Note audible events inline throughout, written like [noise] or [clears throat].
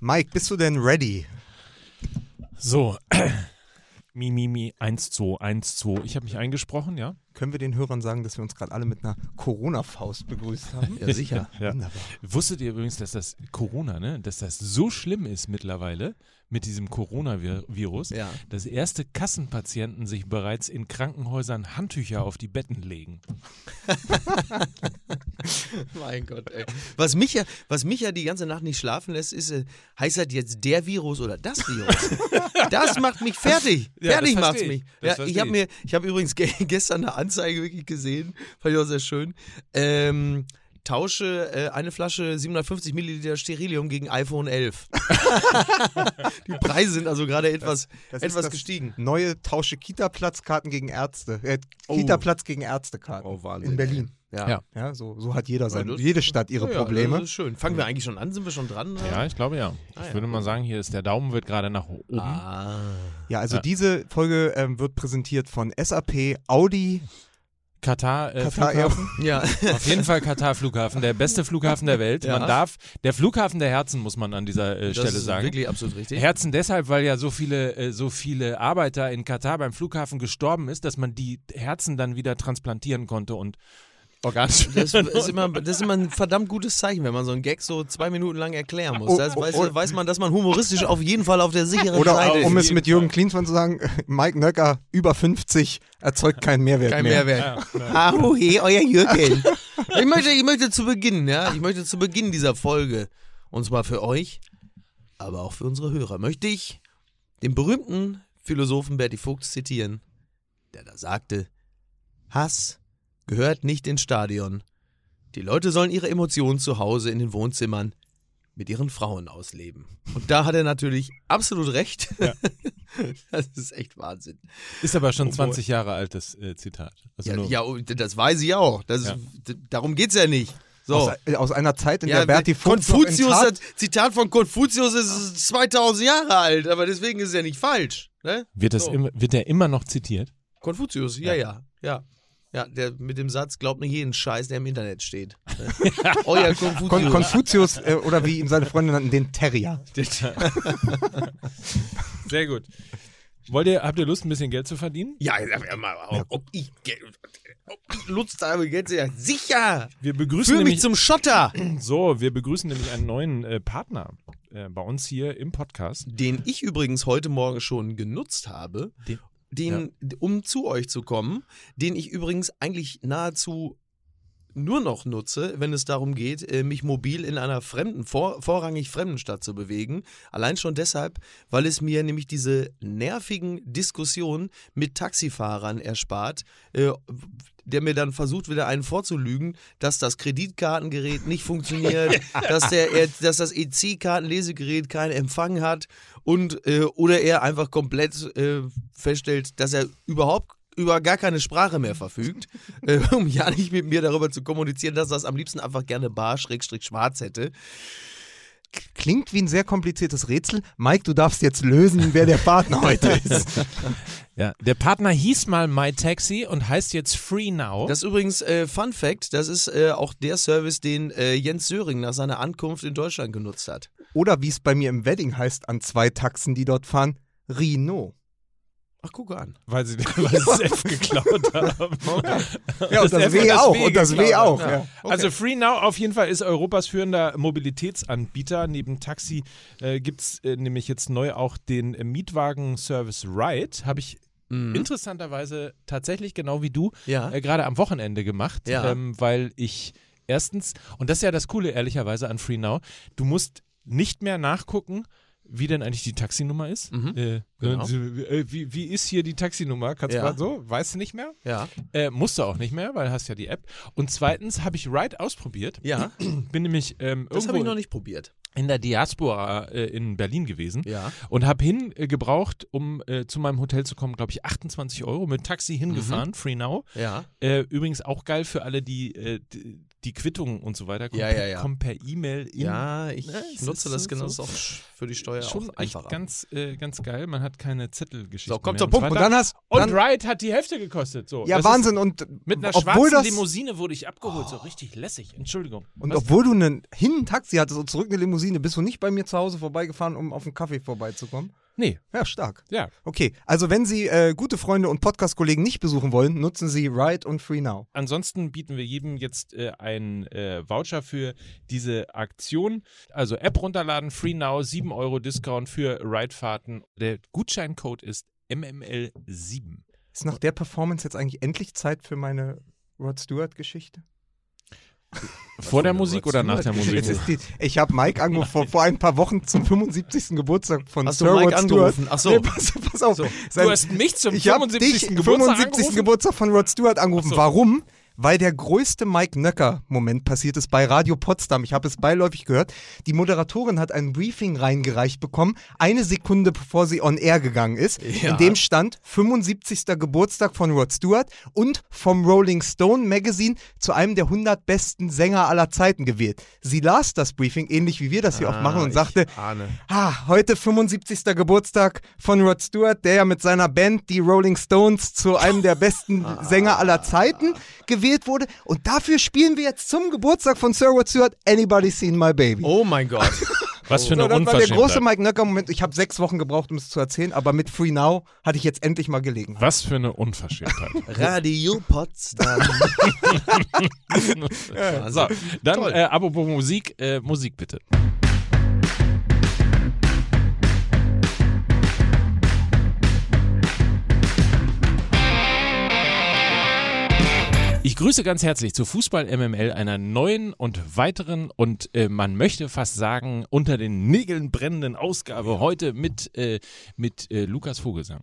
Mike, bist du denn ready? So. [clears throat] Mi, mi, mi, 1, 2, 1, 2. Ich habe mich eingesprochen, ja? Können wir den Hörern sagen, dass wir uns gerade alle mit einer Corona-Faust begrüßt haben? Ja, sicher. [laughs] ja. Wunderbar. Wusstet ihr übrigens, dass das Corona, ne, dass das so schlimm ist mittlerweile mit diesem Coronavirus, Ja. dass erste Kassenpatienten sich bereits in Krankenhäusern Handtücher auf die Betten legen? [laughs] Mein Gott, ey. Was mich, ja, was mich ja die ganze Nacht nicht schlafen lässt, ist, äh, heißt das jetzt der Virus oder das Virus? [laughs] das macht mich fertig. Ja, fertig macht's mich. ich. Das Ja, ich habe mir, ich habe übrigens ge gestern eine Anzeige wirklich gesehen, fand ich auch sehr schön. Ähm, tausche äh, eine Flasche 750 Milliliter Sterilium gegen iPhone 11. [laughs] die Preise sind also gerade etwas, Das ist etwas das gestiegen. Neue Tausche Kita-Platzkarten gegen Ärzte. Äh, Oh. Kita-Platz gegen Ärztekarten. Oh, Wahnsinn, In Berlin. Ja. Ja. Ja, so, so hat jeder sein, das- jede Stadt ihre Ja, ja, Probleme. Das ist schön. Fangen wir eigentlich schon an? Sind wir schon dran? oder? Ja, ich glaube ja. Ah, ich ja. würde mal sagen, hier ist der Daumen wird gerade nach oben. Ah. Ja, also Ja. diese Folge ähm, wird präsentiert von SAP, Audi, Katar, äh, Katar Flughafen. Ja. [laughs] Auf jeden Fall Katar Flughafen, der beste Flughafen der Welt. Ja. Man darf, der Flughafen der Herzen, muss man an dieser äh, Das Stelle ist sagen. wirklich absolut richtig. Herzen deshalb, weil ja so viele, äh, so viele Arbeiter in Katar beim Flughafen gestorben ist, dass man die Herzen dann wieder transplantieren konnte und organisch Das ist, immer, das ist immer ein verdammt gutes Zeichen, wenn man so einen Gag so zwei Minuten lang erklären muss. Oh, Das oh, weiß, oh. weiß man, dass man humoristisch auf jeden Fall auf der sicheren Oder Seite um ist. es mit Jürgen Klinsmann zu sagen, Mike Nöcker, über 50, erzeugt keinen Mehrwert Kein mehr. Mehrwert. Au, hey, euer Jürgen. Ich möchte, ich möchte zu Beginn, ja, ich möchte zu Beginn dieser Folge, und zwar für euch, aber auch für unsere Hörer, möchte ich den berühmten Philosophen Berti Fuchs zitieren, der da sagte, Hass gehört nicht ins Stadion. Die Leute sollen ihre Emotionen zu Hause in den Wohnzimmern mit ihren Frauen ausleben. Und da hat er natürlich absolut recht. Ja. [laughs] Das ist echt Wahnsinn. ist aber schon Obwohl- 20 Jahre altes äh, Zitat. Also Ja, ja, und das weiß ich auch. Das Ja. darum geht's ja nicht. So. Aus, äh, aus einer Zeit, in ja, der Berti Konfuzius, das Zitat von Konfuzius ist 2000 Jahre alt, aber deswegen ist es ja nicht falsch. Ne? wird, das so. immer, wird der immer noch zitiert? Konfuzius, ja, ja, ja. Ja, der mit dem Satz, glaubt nicht jeden Scheiß, der im Internet steht. [laughs] Euer Konfuzius. Kon Konfuzius äh, oder wie ihn seine Freunde nannten, den Terrier. [laughs] Sehr gut. Wollt ihr, habt ihr Lust, ein bisschen Geld zu verdienen? ja, ja, mal, ob, ob ich, Geld- ob ich Lust habe, Geld zu ja, sicher. Wir begrüßen Führ mich nämlich, zum Schotter. so, wir begrüßen nämlich einen neuen äh, Partner äh, bei uns hier im Podcast. den ich übrigens heute Morgen schon genutzt habe, Den- den, um zu euch zu kommen, den ich übrigens eigentlich nahezu nur noch nutze, wenn es darum geht, äh, mich mobil in einer fremden, vor, vorrangig fremden Stadt zu bewegen. Allein schon deshalb, weil es mir nämlich diese nervigen Diskussionen mit Taxifahrern erspart, äh, der mir dann versucht, wieder einen vorzulügen, dass das Kreditkartengerät nicht funktioniert, [laughs] dass, der, er, dass das EC-Kartenlesegerät keinen Empfang hat und äh, oder er einfach komplett äh, feststellt, dass er überhaupt über gar keine Sprache mehr verfügt, [laughs] äh, um ja nicht mit mir darüber zu kommunizieren, dass er das am liebsten einfach gerne bar schrägstrich schwarz hätte. Klingt wie ein sehr kompliziertes Rätsel. Mike, du darfst jetzt lösen, wer der Partner heute ist. [laughs] Ja, der Partner hieß mal MyTaxi und heißt jetzt Free Now. Das ist übrigens äh, Fun Fact, das ist äh, auch der Service, den äh, Jens Söring nach seiner Ankunft in Deutschland genutzt hat. Oder wie es bei mir im Wedding heißt, an zwei Taxen, die dort fahren, Rino. Ach, guck an. weil sie, [laughs] weil sie das F geklaut [laughs] haben. [laughs] Ja, und das, F W auch. Und das W auch. Ja. Also Free Now auf jeden Fall ist Europas führender Mobilitätsanbieter. Neben Taxi äh, gibt es äh, nämlich jetzt neu auch den äh, Mietwagen-Service Ride. Habe ich Mhm. interessanterweise tatsächlich genau wie du Ja. äh, gerade am Wochenende gemacht, Ja. ähm, weil ich erstens, und das ist ja das Coole ehrlicherweise an Free Now, du musst nicht mehr nachgucken, wie denn eigentlich die Taxinummer ist. Mhm. Äh, Genau. äh, wie, wie ist hier die Taxinummer? Kannst Ja. du mal so? Weißt du nicht mehr? Ja. Äh, musst du auch nicht mehr, weil du hast ja die App. Und zweitens habe ich Ride ausprobiert. Ja. [clears throat] Bin nämlich ähm, Das habe ich noch nicht probiert. in der Diaspora äh, in Berlin gewesen Ja. und habe hin äh, gebraucht, um äh, zu meinem Hotel zu kommen, glaube ich, 28 Euro mit Taxi Mhm. hingefahren, Free Now. Ja. Übrigens auch geil für alle, die, die die Quittungen und so weiter kommen, Ja, per- ja, ja. kommen per E-Mail in. Ja, ich Ne, nutze das so- genau, so für die Steuer Schon auch echt einfacher. ganz, äh, ganz geil. Man hat keine Zettelgeschichten. So, kommt zum und Punkt. Und dann hast Und dann, Ride hat die Hälfte gekostet. So. ja Das Wahnsinn und Ist, mit einer schwarzen das Limousine wurde ich abgeholt. So richtig lässig. Entschuldigung. und Was? obwohl du einen, hin Taxi hattest und zurück eine Limousine, bist du nicht bei mir zu Hause vorbeigefahren, um auf einen Kaffee vorbeizukommen? Nee, Ja, stark. ja. Okay, also wenn Sie äh, gute Freunde und Podcast-Kollegen nicht besuchen wollen, nutzen Sie Ride und Free Now. Ansonsten bieten wir jedem jetzt äh, einen äh, Voucher für diese Aktion. Also App runterladen, Free Now, 7 Euro Discount für Ridefahrten. Der Gutscheincode ist MML7. Ist nach der Performance jetzt eigentlich endlich Zeit für meine Rod Stewart-Geschichte? Vor der Musik oder nach der Musik? Die, ich habe Mike angerufen vor, vor ein paar Wochen zum 75. Geburtstag von Hast Sir Mike Rod Stewart. angerufen? Ach so. Nee, pass, pass auf. Sein, Du hast mich zum ich habe 75. dich Geburtstag 75. angerufen? Geburtstag von Rod Stewart angerufen. So. Warum? Weil der größte Mike Nöcker-Moment passiert ist bei Radio Potsdam. Ich habe es beiläufig gehört. Die Moderatorin hat ein Briefing reingereicht bekommen, eine Sekunde bevor sie on air gegangen ist. Ja. In dem stand 75. Geburtstag von Rod Stewart und vom Rolling Stone Magazine zu einem der 100 besten Sänger aller Zeiten gewählt. Sie las das Briefing, ähnlich wie wir das hier oft machen, und ich sagte. Ah, heute 75. Geburtstag von Rod Stewart, der ja mit seiner Band, die Rolling Stones, zu einem der besten Sänger aller Zeiten gewählt wurde. Und dafür spielen wir jetzt zum Geburtstag von Sir Rod Stewart Anybody Seen My Baby. Oh mein Gott. [laughs] Was für So, eine das war der große Unverschämtheit. Mike Nöcker-Moment. Ich habe sechs Wochen gebraucht, um es zu erzählen, aber mit Free Now hatte ich jetzt endlich mal Gelegenheit. Was für eine Unverschämtheit. [laughs] Radio Potsdam. [laughs] so, dann äh, apropos Musik, äh, Musik bitte. Grüße ganz herzlich zu Fußball MML einer neuen und weiteren und äh, man möchte fast sagen unter den Nägeln brennenden Ausgabe heute mit, äh, mit äh, Lukas Vogelsang.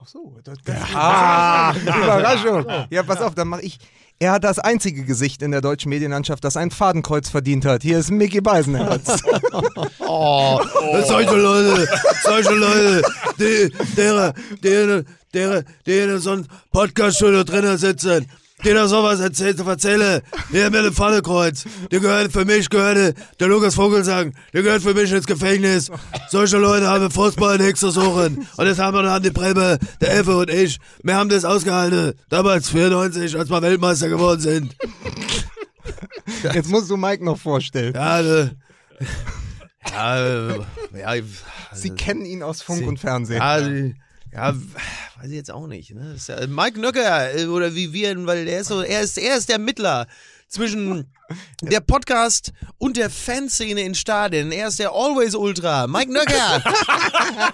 Ach so, das, Ah, Überraschung. Ja, pass auf, dann mache ich. Er hat das einzige Gesicht in der deutschen Medienlandschaft, das ein Fadenkreuz verdient hat. Hier ist Mickey Beisenherz. [laughs] Oh, solche Leute, solche Leute, die, deren, deren, deren, deren so ein Podcast-Studio drinnen sitzen, die da sowas erzählt, erzähle, der mit dem Pfannekreuz, der gehört für mich, gehört der Lukas Vogelsang, der gehört für mich ins Gefängnis. Solche Leute haben Fußball nichts zu suchen. Und jetzt haben wir noch die Bremme, der Effe und ich, wir haben das ausgehalten, damals 94, als wir Weltmeister geworden sind. Jetzt musst du Mike noch vorstellen. Ja, äh, ja, äh, ja, Sie kennen ihn aus Funk Sie- und Fernsehen. Ja, ja, weiß ich jetzt auch nicht. Ne? Ja, Mike Nöcker, äh, oder wie wir, weil er ist so, er ist, er ist der Mittler zwischen [laughs] der Podcast und der Fanszene in Stadien. Er ist der Always Ultra. Mike Nöcker. [laughs]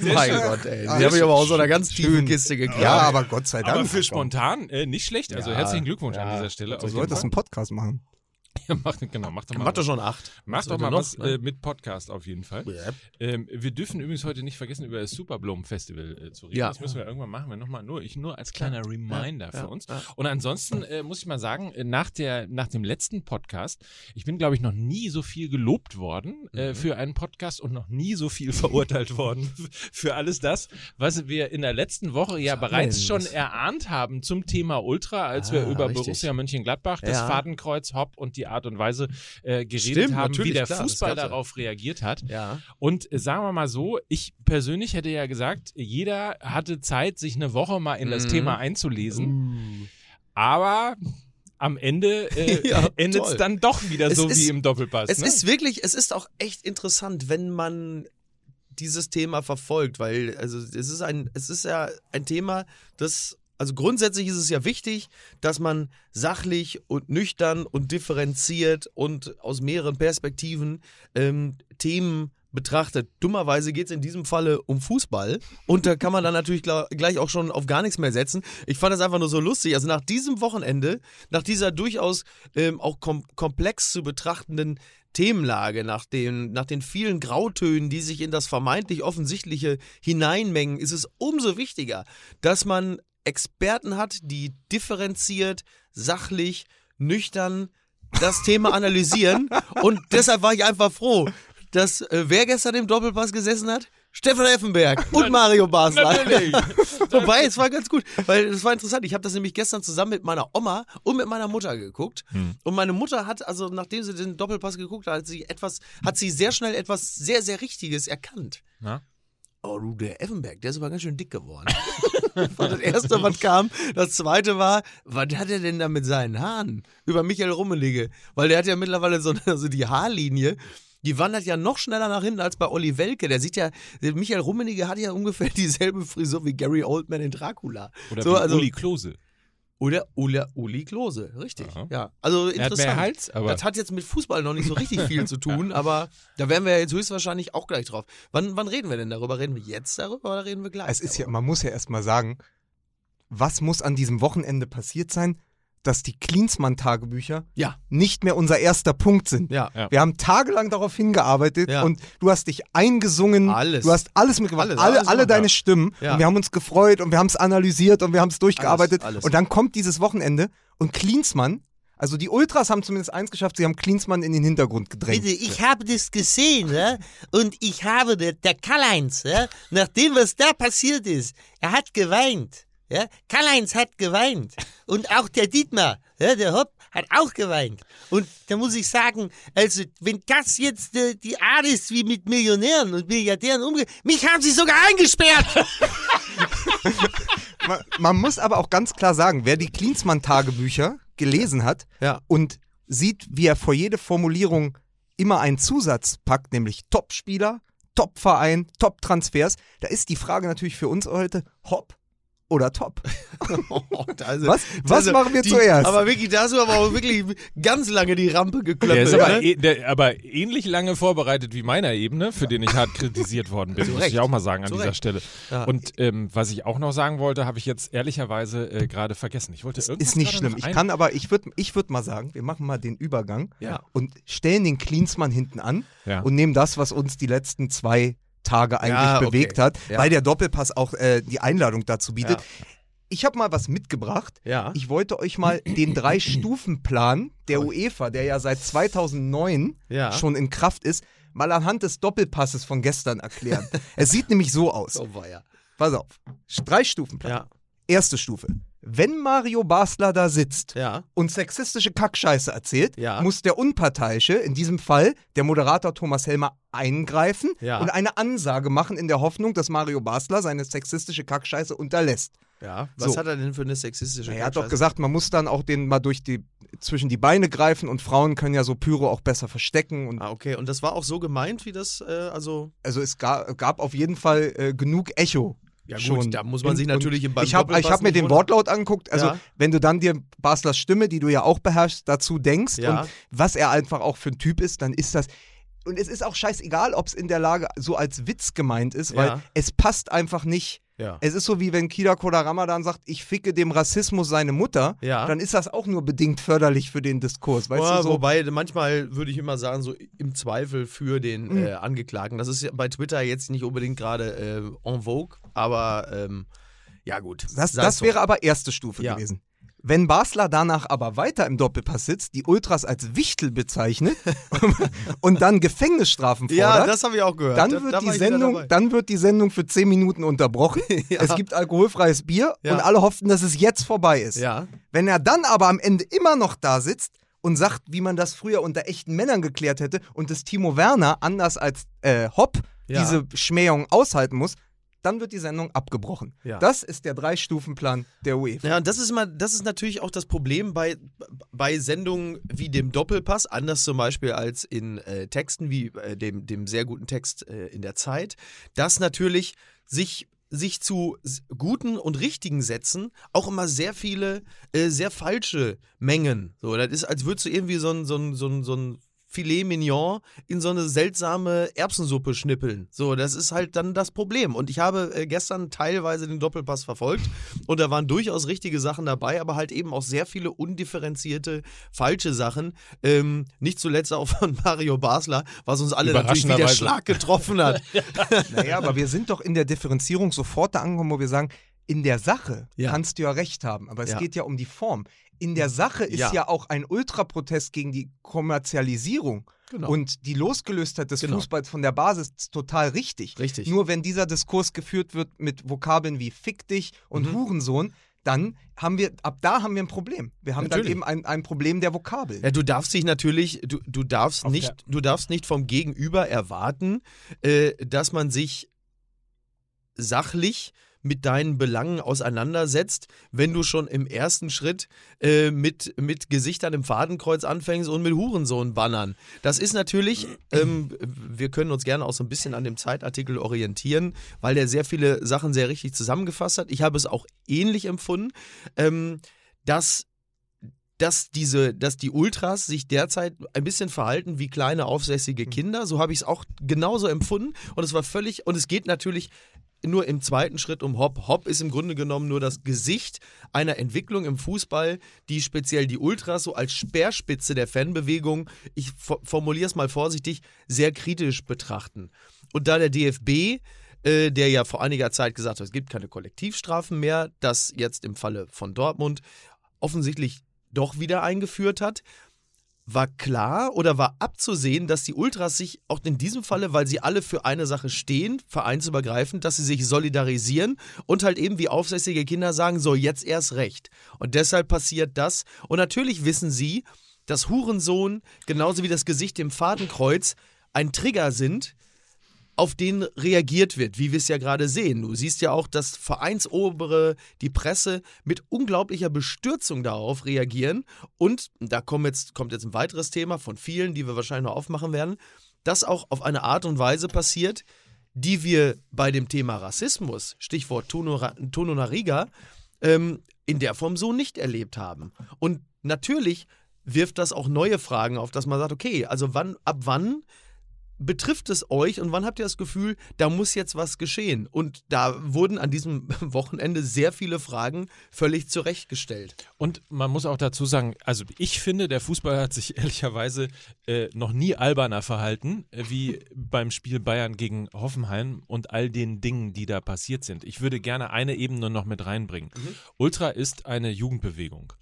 mein schön. Gott, ey. Die Ah, habe ich aber aus so einer ganz tiefen. Kiste gekramt. ja, aber Gott sei Dank. Aber für spontan äh, nicht schlecht. Also Ja, herzlichen Glückwunsch an ja. dieser Stelle. Du Fall. einen Podcast machen. Ja, mach, genau, mach doch mal. Mach doch schon acht. Mach Was doch mal noch, was ne? äh, mit Podcast auf jeden Fall. Ja. Ähm, wir dürfen übrigens heute nicht vergessen, über das Superbloom Festival äh, zu reden. Ja. Das müssen wir irgendwann machen. Wir noch mal nur, ich nur als kleiner Reminder für ja, uns. ja. Und ansonsten äh, muss ich mal sagen, äh, nach, der, nach dem letzten Podcast, ich bin, glaube ich, noch nie so viel gelobt worden äh, Mhm. für einen Podcast und noch nie so viel [laughs] verurteilt worden für alles das, was wir in der letzten Woche ja wir bereits schon erahnt haben zum Thema Ultra, als wir Ah, über richtig. Borussia Mönchengladbach, das Ja. Fadenkreuz, Hopp und die Art und Weise äh, geredet Stimmt, haben, wie der klar, das Fußball darauf reagiert hat. Ja. Und äh, sagen wir mal so, ich persönlich hätte ja gesagt, jeder hatte Zeit, sich eine Woche mal in das Mhm. Thema einzulesen. Aber am Ende äh, [laughs] Ja, endet es dann doch wieder Es so ist- wie im Doppelpass. Es ne? ist wirklich, es ist auch echt interessant, wenn man dieses Thema verfolgt, weil also es ist ein, es ist ja ein Thema, das also grundsätzlich ist es ja wichtig, dass man sachlich und nüchtern und differenziert und aus mehreren Perspektiven ähm, Themen betrachtet. Dummerweise geht es in diesem Falle um Fußball und da kann man dann natürlich gleich auch schon auf gar nichts mehr setzen. Ich fand das einfach nur so lustig. Also nach diesem Wochenende, nach dieser durchaus ähm, auch kom komplex zu betrachtenden Themenlage, nach den, nach den vielen Grautönen, die sich in das vermeintlich Offensichtliche hineinmengen, ist es umso wichtiger, dass man Experten hat, die differenziert, sachlich, nüchtern das Thema analysieren. [laughs] Und deshalb war ich einfach froh, dass äh, wer gestern im Doppelpass gesessen hat? Stefan Effenberg und Mario Basler. [laughs] Wobei, es war ganz gut, weil es war interessant. Ich habe das nämlich gestern zusammen mit meiner Oma und mit meiner Mutter geguckt. Hm. Und meine Mutter hat, also nachdem sie den Doppelpass geguckt hat, hat sie etwas, hat sie sehr schnell etwas sehr, sehr Richtiges erkannt. Na? Oh, du, der Effenberg, der ist aber ganz schön dick geworden. [laughs] [laughs] Das war das erste, was kam. Das zweite war, was hat er denn da mit seinen Haaren? Über Michael Rummelige. Weil der hat ja mittlerweile so also die Haarlinie. Die wandert ja noch schneller nach hinten als bei Olli Welke. Der sieht ja, Michael Rummenigge hat ja ungefähr [laughs] dieselbe Frisur wie Gary Oldman in Dracula. Oder So, wie also- Uli Klose. Oder Uli, Uli Klose, richtig. Aha. Ja, also Er hat interessant. mehr Hals, aber Das hat jetzt mit Fußball noch nicht so richtig viel zu tun, aber da werden wir ja jetzt höchstwahrscheinlich auch gleich drauf. Wann, wann reden wir denn darüber? Reden wir jetzt darüber oder reden wir gleich? Es ist ja, darüber? man muss ja erstmal sagen, was muss an diesem Wochenende passiert sein, dass die Klinsmann-Tagebücher Ja, nicht mehr unser erster Punkt sind. ja. Ja. Wir haben tagelang darauf hingearbeitet Ja. und du hast dich eingesungen. Alles. Du hast alles mitgemacht. Alles, alle alles alle deine. Stimmen. Ja. Und wir haben uns gefreut und wir haben es analysiert und wir haben es durchgearbeitet. Alles, alles. Und dann kommt dieses Wochenende und Klinsmann, also die Ultras haben zumindest eins geschafft, sie haben Klinsmann in den Hintergrund gedrängt. Bitte, ich habe das gesehen, ja? und ich habe, der, der Karl-Heinz, ja? nach dem, was da passiert ist, er hat geweint. Ja? Karl-Heinz hat geweint. Und auch der Dietmar, ja, der Hopp, hat auch geweint. Und da muss ich sagen, also, wenn das jetzt äh, die Art ist, wie mit Millionären und Milliardären umgeht, mich haben sie sogar eingesperrt. [laughs] Man, man muss aber auch ganz klar sagen, wer die Klinsmann-Tagebücher gelesen hat Ja. und sieht, wie er vor jede Formulierung immer einen Zusatz packt, nämlich Top-Spieler, Top-Verein, Top-Transfers, da ist die Frage natürlich für uns heute, Hopp oder Top? [laughs] Also, Was- was also machen wir die, zuerst? Aber wirklich, da hast du aber auch wirklich ganz lange die Rampe Der geklappt. ist aber, eh, der, aber ähnlich lange vorbereitet wie meiner Ebene, für den ich hart kritisiert worden bin, muss ich auch mal sagen an Zu dieser. Stelle. Ja. Und ähm, was ich auch noch sagen wollte, habe ich jetzt ehrlicherweise äh, gerade vergessen. Ich wollte irgendwas Ist nicht schlimm. Ich kann aber, ich würde ich würd mal sagen, wir machen mal den Übergang Ja. und stellen den Klinsmann hinten an Ja. und nehmen das, was uns die letzten zwei Tage eigentlich Ja, okay. bewegt hat, Ja. weil der Doppelpass auch äh, die Einladung dazu bietet. Ja. Ich habe mal was mitgebracht. Ja. Ich wollte euch mal den Drei-Stufen-Plan der UEFA, der ja seit 2009 Ja. schon in Kraft ist, mal anhand des Doppelpasses von gestern erklären. [laughs] es sieht nämlich so aus. Oh, weia. Pass auf. Drei-Stufen-Plan. Ja. Erste Stufe. Wenn Mario Basler da sitzt Ja. und sexistische Kackscheiße erzählt, Ja. muss der Unparteiische, in diesem Fall der Moderator Thomas Helmer, eingreifen Ja. und eine Ansage machen in der Hoffnung, dass Mario Basler seine sexistische Kackscheiße unterlässt. Ja. Was So. hat er denn für eine sexistische Er hat doch gesagt, man muss dann auch den mal durch die zwischen die Beine greifen und Frauen können ja so Pyro auch besser verstecken und Ah, okay. Und das war auch so gemeint, wie das, äh, also. also es gab, gab auf jeden Fall äh, genug Echo. Ja, gut, schon. da muss man sich natürlich im Ich habe hab mir den. Wortlaut angeguckt. Also, Ja. wenn du dann dir Baslers Stimme, die du ja auch beherrschst, dazu denkst Ja. und was er einfach auch für ein Typ ist, dann ist das. Und es ist auch scheißegal, ob es in der Lage so als Witz gemeint ist, weil es passt einfach nicht. Ja. Es ist so wie wenn Kida Kodarama dann sagt, ich ficke dem Rassismus seine Mutter, Ja. dann ist das auch nur bedingt förderlich für den Diskurs. Weißt Ja, du so? Wobei, manchmal würde ich immer sagen, so im Zweifel für den Mhm. äh, Angeklagten. Das ist bei Twitter jetzt nicht unbedingt gerade äh, en vogue, aber ähm, ja gut. Das, das so. wäre aber erste Stufe Ja. gewesen. Wenn Basler danach aber weiter im Doppelpass sitzt, die Ultras als Wichtel bezeichnet [laughs] und dann Gefängnisstrafen fordert, Ja, das habe ich auch gehört. dann, Da- wird da die ich wieder Sendung, dann wird die Sendung für 10 Minuten unterbrochen. [laughs] Ja. Es gibt alkoholfreies Bier Ja. und alle hofften, dass es jetzt vorbei ist. Ja, Wenn er dann aber am Ende immer noch da sitzt und sagt, wie man das früher unter echten Männern geklärt hätte und das Timo Werner anders als äh, Hopp Ja. diese Schmähung aushalten muss, dann wird die Sendung abgebrochen. Ja. Das ist der Drei-Stufen-Plan der UEFA. Ja, und das ist immer, das ist natürlich auch das Problem bei, bei Sendungen wie dem Doppelpass, anders zum Beispiel als in äh, Texten wie äh, dem, dem sehr guten Text äh, in der Zeit, dass natürlich sich sich zu guten und richtigen Sätzen auch immer sehr viele äh, sehr falsche Mengen. So, das ist, als würdest du irgendwie so ein, so ein, so ein, so ein Filet Mignon in so eine seltsame Erbsensuppe schnippeln. So, das ist halt dann das Problem. Und ich habe äh, gestern teilweise den Doppelpass verfolgt und da waren durchaus richtige Sachen dabei, aber halt eben auch sehr viele undifferenzierte, falsche Sachen. Ähm, nicht zuletzt auch von [laughs] Mario Basler, was uns alle natürlich wie der. Schlag getroffen hat. [laughs] Naja, aber wir sind doch in der Differenzierung sofort da angekommen, wo wir sagen, in der Sache Ja. kannst du ja recht haben, aber es Ja. geht ja um die Form. In der Sache ist Ja. ja, auch ein Ultraprotest gegen die Kommerzialisierung Genau. Und die Losgelöstheit des Genau. Fußballs von der Basis ist total richtig. Richtig. Nur wenn dieser Diskurs geführt wird mit Vokabeln wie Fick dich und Mhm. Hurensohn, dann haben wir, ab da haben wir ein Problem. Wir haben Natürlich. dann eben ein, ein Problem der Vokabeln. Ja, du darfst dich natürlich, du, du darfst nicht, du darfst nicht vom Gegenüber erwarten, äh, dass man sich sachlich mit deinen Belangen auseinandersetzt, wenn du schon im ersten Schritt äh, mit, mit Gesichtern im Fadenkreuz anfängst und mit Hurensohn-Bannern. Das ist natürlich, ähm, wir können uns gerne auch so ein bisschen an dem Zeitartikel orientieren, weil der sehr viele Sachen sehr richtig zusammengefasst hat. Ich habe es auch ähnlich empfunden, ähm, dass dass diese, dass die Ultras sich derzeit ein bisschen verhalten wie kleine aufsässige Kinder. So habe ich es auch genauso empfunden. Und es war völlig, und es geht natürlich nur im zweiten Schritt um Hop. Hop ist im Grunde genommen nur das Gesicht einer Entwicklung im Fußball, die speziell die Ultras so als Speerspitze der Fanbewegung, ich fo- formuliere es mal vorsichtig, sehr kritisch betrachten. Und da der DFB äh, der ja vor einiger Zeit gesagt hat, es gibt keine Kollektivstrafen mehr, das jetzt im Falle von Dortmund offensichtlich doch wieder eingeführt hat, war klar oder war abzusehen, dass die Ultras sich auch in diesem Falle, weil sie alle für eine Sache stehen, vereinsübergreifend, dass sie sich solidarisieren und halt eben wie aufsässige Kinder sagen, so jetzt erst recht. Und deshalb passiert das. Und natürlich wissen sie, dass Hurensohn genauso wie das Gesicht im Fadenkreuz ein Trigger sind, auf den reagiert wird, wie wir es ja gerade sehen. Du siehst ja auch, dass Vereinsobere, die Presse mit unglaublicher Bestürzung darauf reagieren. Und da kommt jetzt, kommt jetzt ein weiteres Thema von vielen, die wir wahrscheinlich noch aufmachen werden, das auch auf eine Art und Weise passiert, die wir bei dem Thema Rassismus, Stichwort Tono, Nariga, ähm, in der Form so nicht erlebt haben. Und natürlich wirft das auch neue Fragen auf, dass man sagt, okay, also wann, ab wann betrifft es euch und wann habt ihr das Gefühl, da muss jetzt was geschehen? Und da wurden an diesem [laughs] Wochenende sehr viele Fragen völlig zurechtgestellt. Und man muss auch dazu sagen, also ich finde, der Fußball hat sich [laughs] ehrlicherweise äh, noch nie alberner verhalten, äh, wie beim Spiel Bayern gegen Hoffenheim und all den Dingen, die da passiert sind. Ich würde gerne eine Ebene noch mit reinbringen. Ultra ist eine Jugendbewegung.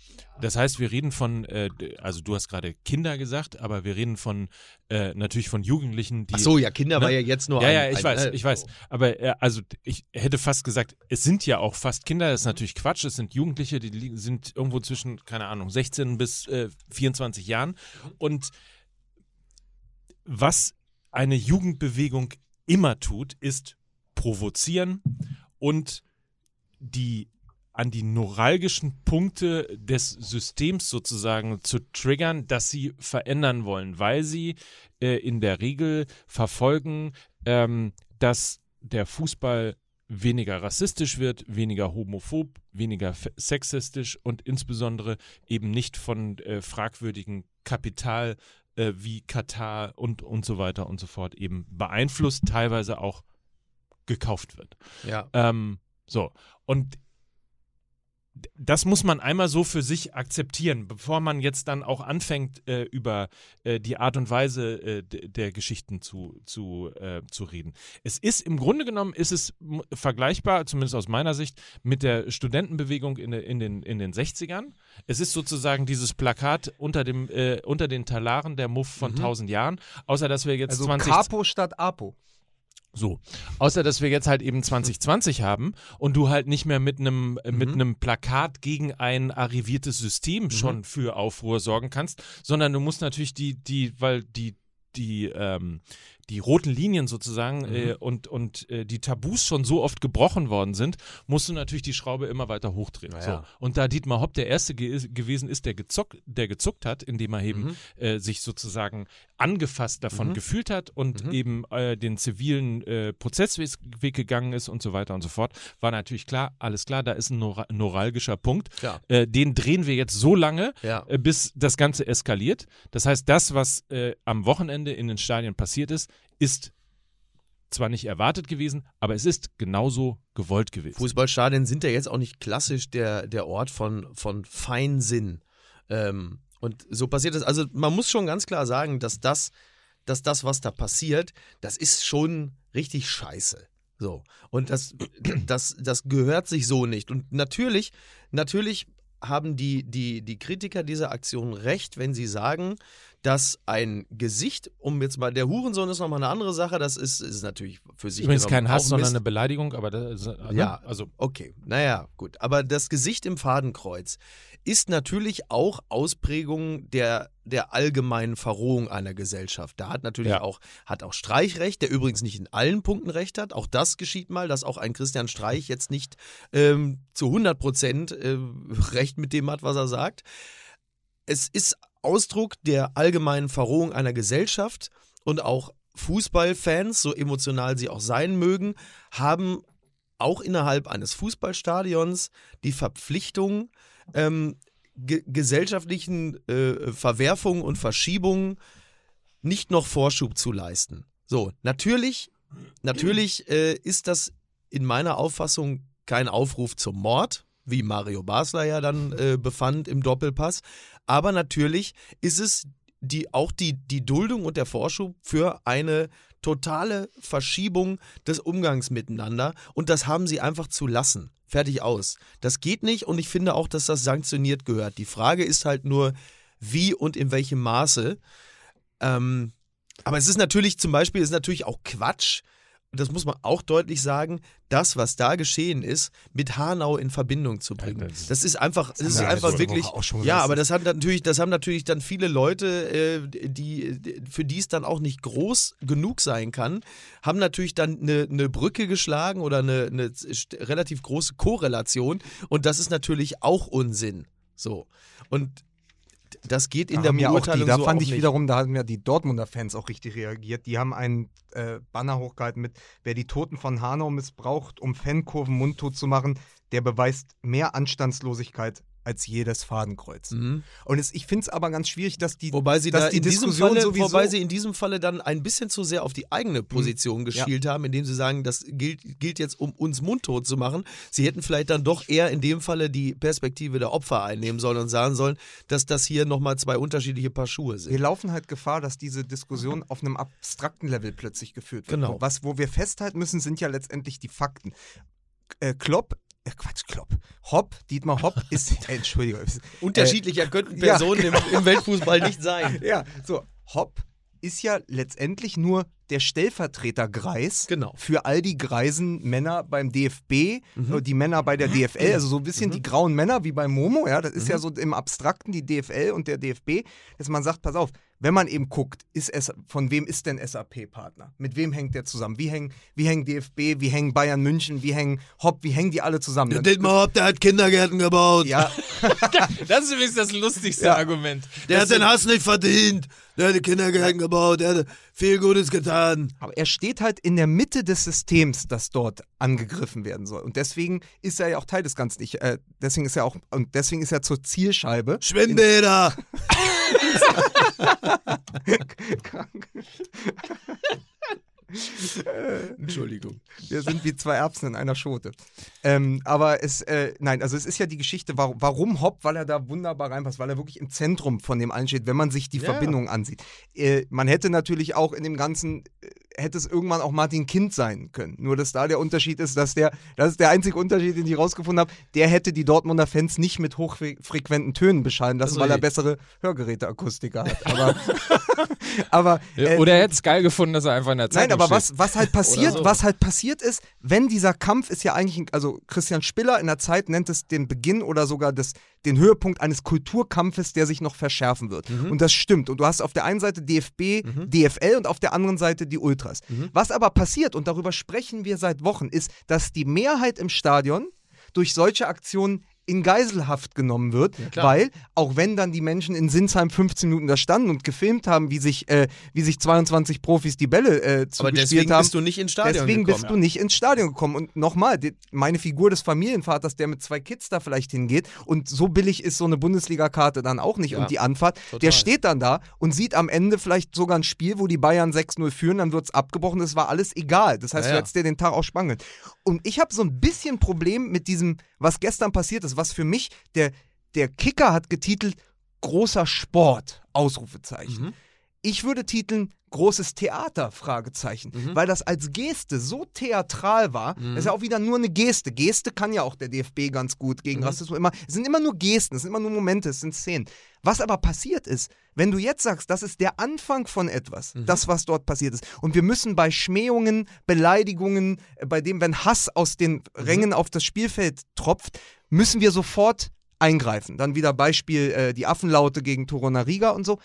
Das heißt, wir reden von, äh, also du hast gerade Kinder gesagt, aber wir reden von äh, natürlich von Jugendlichen, die Ach so, ja, Kinder Ne? war ja jetzt nur ja, ein, ja, ich ein, weiß, äh, ich weiß. Aber äh, also ich hätte fast gesagt, es sind ja auch fast Kinder, das ist natürlich Quatsch, es sind Jugendliche, die sind irgendwo zwischen, keine Ahnung, 16 bis äh, 24 Jahren. Und was eine Jugendbewegung immer tut, ist provozieren und die an die neuralgischen Punkte des Systems sozusagen zu triggern, dass sie verändern wollen, weil sie äh, in der Regel verfolgen, ähm, dass der Fußball weniger rassistisch wird, weniger homophob, weniger sexistisch und insbesondere eben nicht von äh, fragwürdigen Kapital äh, wie Katar und, und so weiter und so fort eben beeinflusst, teilweise auch gekauft wird. Ja. Ähm, so, und das muss man einmal so für sich akzeptieren, bevor man jetzt dann auch anfängt, äh, über äh, die Art und Weise äh, der Geschichten zu, zu, äh, zu reden. Es ist im Grunde genommen, ist es vergleichbar, zumindest aus meiner Sicht, mit der Studentenbewegung in, in, den, in den 60ern. Es ist sozusagen dieses Plakat unter, dem, äh, unter den Talaren der Muff von 1000 Jahren, außer dass wir jetzt also 20... Capo statt Apo. So. Außer dass wir jetzt halt eben 2020 haben und du halt nicht mehr mit einem äh, mit einem Plakat gegen ein arriviertes System schon für Aufruhr sorgen kannst, sondern du musst natürlich die, die, weil die, die, ähm, die roten Linien sozusagen äh, und, und äh, die Tabus schon so oft gebrochen worden sind, musst du natürlich die Schraube immer weiter hochdrehen. Naja. So. Und da Dietmar Hopp der Erste ge gewesen ist, der, gezuckt, der gezuckt hat, indem er eben äh, sich sozusagen angefasst davon gefühlt hat und eben äh, den zivilen äh, Prozessweg gegangen ist und so weiter und so fort, war natürlich klar, alles klar, da ist ein nora- neuralgischer Punkt. Klar. Äh, den drehen wir jetzt so lange, Ja. bis das Ganze eskaliert. Das heißt, das, was am Wochenende in den Stadien passiert ist, ist zwar nicht erwartet gewesen, aber es ist genauso gewollt gewesen. Fußballstadien sind ja jetzt auch nicht klassisch der, der Ort von, von Feinsinn. Ähm, und so passiert es. Also man muss schon ganz klar sagen, dass das, dass das, was da passiert, das ist schon richtig scheiße. So. Und das, das, das gehört sich so nicht. Und natürlich, natürlich haben die, die, die Kritiker dieser Aktion recht, wenn sie sagen, dass ein Gesicht, um jetzt mal, der Hurensohn ist nochmal eine andere Sache, das ist, ist natürlich für sich Übrigens kein Hass, sondern eine Beleidigung, aber das, ist- ne? Ja. also Okay, naja, gut. Aber das Gesicht im Fadenkreuz ist natürlich auch Ausprägung der, der allgemeinen Verrohung einer Gesellschaft. Da hat natürlich Ja. auch, hat auch Streich recht, der übrigens nicht in allen Punkten recht hat. Auch das geschieht mal, dass auch ein Christian Streich jetzt nicht ähm, zu 100 Prozent äh, recht mit dem hat, was er sagt. Es ist Ausdruck der allgemeinen Verrohung einer Gesellschaft und auch Fußballfans, so emotional sie auch sein mögen, haben auch innerhalb eines Fußballstadions die Verpflichtung, ähm, ge gesellschaftlichen äh, Verwerfungen und Verschiebungen nicht noch Vorschub zu leisten. So, natürlich, natürlich äh, ist das in meiner Auffassung kein Aufruf zum Mord, wie Mario Basler ja dann äh, befand im Doppelpass, aber natürlich ist es die, auch die, die Duldung und der Vorschub für eine totale Verschiebung des Umgangs miteinander und das haben sie einfach zu lassen. Fertig aus. Das geht nicht und ich finde auch, dass das sanktioniert gehört. Die Frage ist halt nur, wie und in welchem Maße. Ähm, aber es ist natürlich zum Beispiel, ist natürlich auch Quatsch, das muss man auch deutlich sagen, das, was da geschehen ist, mit Hanau in Verbindung zu bringen. Ja, das- Das ist einfach, das ist wir einfach letzte wirklich. Ja, aber das hat natürlich, das haben natürlich dann viele Leute, äh, die, für die es dann auch nicht groß genug sein kann, haben natürlich dann eine, eine Brücke geschlagen oder eine, eine relativ große Korrelation und das ist natürlich auch Unsinn. So. Und das geht in Da der auch die, Beurteilung da so fand ich nicht. wiederum, da haben ja die Dortmunder Fans auch richtig reagiert. Die haben einen äh, Banner hochgehalten mit, wer die Toten von Hanau missbraucht, um Fankurven mundtot zu machen, der beweist mehr Anstandslosigkeit als jedes Fadenkreuz. Mhm. Und es, ich finde es aber ganz schwierig, dass die, Wobei sie dass da die Diskussion Falle, sowieso, wobei sie in diesem Falle dann ein bisschen zu sehr auf die eigene Position geschielt haben, indem sie sagen, das gilt, gilt jetzt, um uns mundtot zu machen. Sie hätten vielleicht dann doch eher in dem Falle die Perspektive der Opfer einnehmen sollen und sagen sollen, dass das hier nochmal zwei unterschiedliche Paar Schuhe wir sind. laufen halt Gefahr, dass diese Diskussion auf einem abstrakten Level plötzlich geführt wird. Genau. Was, wo wir festhalten müssen, sind ja letztendlich die Fakten. Äh, Klopp, Quatsch, Klopp. Hopp, Dietmar Hopp [laughs] ist, äh, Entschuldigung. Unterschiedlicher könnten [laughs] ja. Personen im, im Weltfußball nicht sein. [laughs] Ja, so, Hopp ist ja letztendlich nur der Stellvertretergreis Genau. für all die greisen Männer beim DFB, Mhm. äh, die Männer bei der DFL, also so ein bisschen die grauen Männer wie bei Momo, ja, das ist Mhm. ja so im Abstrakten die DFL und der DFB, dass man sagt, pass auf, wenn man eben guckt, ist es, von wem ist denn SAP-Partner? Mit wem hängt der zusammen? Wie hängen, wie hängen DFB, wie hängen Bayern München, wie hängen Hopp, wie hängen die alle zusammen? Der Dietmar Hopp, der hat Kindergärten gebaut. ja, [laughs] das ist übrigens das lustigste Ja. Argument. Der hat den Hass nicht verdient. Der hat die Kindergärten gebaut. Der hat viel Gutes getan. Aber er steht halt in der Mitte des Systems, das dort angegriffen werden soll. Und deswegen ist er ja auch Teil des Ganzen. Ich, äh, deswegen ist er auch, und deswegen ist er zur Zielscheibe. Schwimmbäder. [laughs] [laughs] Krank. [laughs] Entschuldigung. Wir sind wie zwei Erbsen in einer Schote. Ähm, aber es, äh, nein, also es ist ja die Geschichte, warum, warum Hopp, weil er da wunderbar reinpasst, weil er wirklich im Zentrum von dem allen steht, wenn man sich die Ja. Verbindung ansieht. Äh, man hätte natürlich auch in dem Ganzen, äh, hätte es irgendwann auch Martin Kind sein können. Nur, dass da der Unterschied ist, dass der, das ist der einzige Unterschied, den ich rausgefunden habe, der hätte die Dortmunder Fans nicht mit hochfrequenten Tönen beschallen lassen, Also weil er bessere Hörgeräteakustiker hat. Aber, [laughs] aber äh, Oder er hätte es geil gefunden, dass er einfach in der Zeit Nein, aber was, was halt passiert, so. was halt passiert ist, wenn dieser Kampf ist ja eigentlich, also Christian Spiller in der Zeit nennt es den Beginn oder sogar das, den Höhepunkt eines Kulturkampfes, der sich noch verschärfen wird. Und das stimmt. Und du hast auf der einen Seite DFB, DFL und auf der anderen Seite die Ultras. Was aber passiert, und darüber sprechen wir seit Wochen, ist, dass die Mehrheit im Stadion durch solche Aktionen in Geiselhaft genommen wird, klar. weil auch wenn dann die Menschen in Sinsheim 15 Minuten da standen und gefilmt haben, wie sich, äh, wie sich 22 Profis die Bälle äh, Aber zugespielt deswegen haben, bist du nicht ins Stadion deswegen gekommen. bist du nicht ins Stadion gekommen. Und nochmal, meine Figur des Familienvaters, der mit zwei Kids da vielleicht hingeht und so billig ist so eine Bundesliga-Karte dann auch nicht Ja, und die Anfahrt, total. der steht dann da und sieht am Ende vielleicht sogar ein Spiel, wo die Bayern 6-0 führen, dann wird es abgebrochen, das war alles egal. Das heißt, Ja, du ja. hättest dir den Tag auch spangeln. Und ich habe so ein bisschen Problem mit diesem, was gestern passiert ist, was für mich, der, der Kicker hat getitelt, großer Sport, Ausrufezeichen. Mhm. Ich würde titeln großes Theater, Fragezeichen, weil das als Geste so theatral war, das ist ja auch wieder nur eine Geste. Geste kann ja auch der DFB ganz gut gegen Rassismus immer, es sind immer nur Gesten, es sind immer nur Momente, es sind Szenen. Was aber passiert ist, wenn du jetzt sagst, das ist der Anfang von etwas, das, was dort passiert ist, und wir müssen bei Schmähungen, Beleidigungen, äh, bei dem, wenn Hass aus den Rängen auf das Spielfeld tropft, müssen wir sofort eingreifen. Dann wieder Beispiel äh, die Affenlaute gegen Torunariga und so.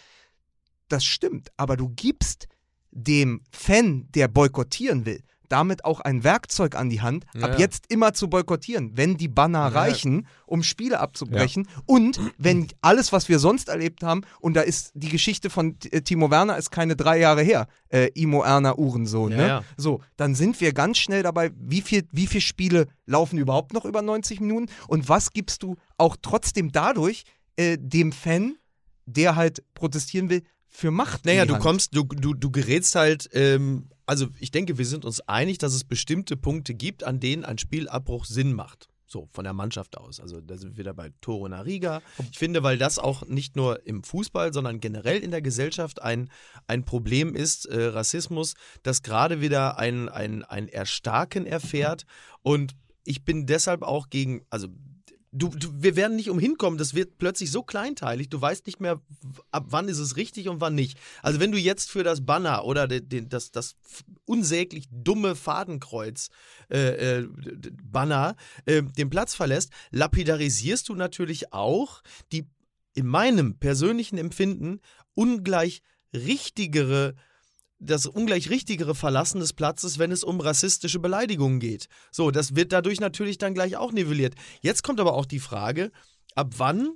Das stimmt, aber du gibst dem Fan, der boykottieren will, damit auch ein Werkzeug an die Hand, Ja, ab ja. jetzt immer zu boykottieren, wenn die Banner Ja. reichen, um Spiele abzubrechen und wenn alles, was wir sonst erlebt haben, und da ist die Geschichte von äh, Timo Werner ist keine drei Jahre her, äh, Imo Erner Uhrensohn, Ja, ne? ja. So, dann sind wir ganz schnell dabei, wie viel, wie viele Spiele laufen überhaupt noch über 90 Minuten und was gibst du auch trotzdem dadurch äh, dem Fan, der halt protestieren will, für Macht? Naja, du Hand? kommst, du, du, du gerätst halt, ähm, also ich denke, wir sind uns einig, dass es bestimmte Punkte gibt, an denen ein Spielabbruch Sinn macht. So, von der Mannschaft aus. Also da sind wir wieder bei Toro Nariga. Ich finde, weil das auch nicht nur im Fußball, sondern generell in der Gesellschaft ein, ein Problem ist, äh, Rassismus, das gerade wieder ein, ein, ein Erstarken erfährt. Und ich bin deshalb auch gegen, also Du, du, wir werden nicht umhin kommen, das wird plötzlich so kleinteilig, du weißt nicht mehr, ab wann ist es richtig und wann nicht. Also wenn du jetzt für das Banner oder den, den, das, das unsäglich dumme Fadenkreuz äh, äh, d- d- Banner äh, den Platz verlässt, lapidarisierst du natürlich auch die in meinem persönlichen Empfinden ungleich richtigere das ungleich richtigere Verlassen des Platzes, wenn es um rassistische Beleidigungen geht. So, das wird dadurch natürlich dann gleich auch nivelliert. Jetzt kommt aber auch die Frage, ab wann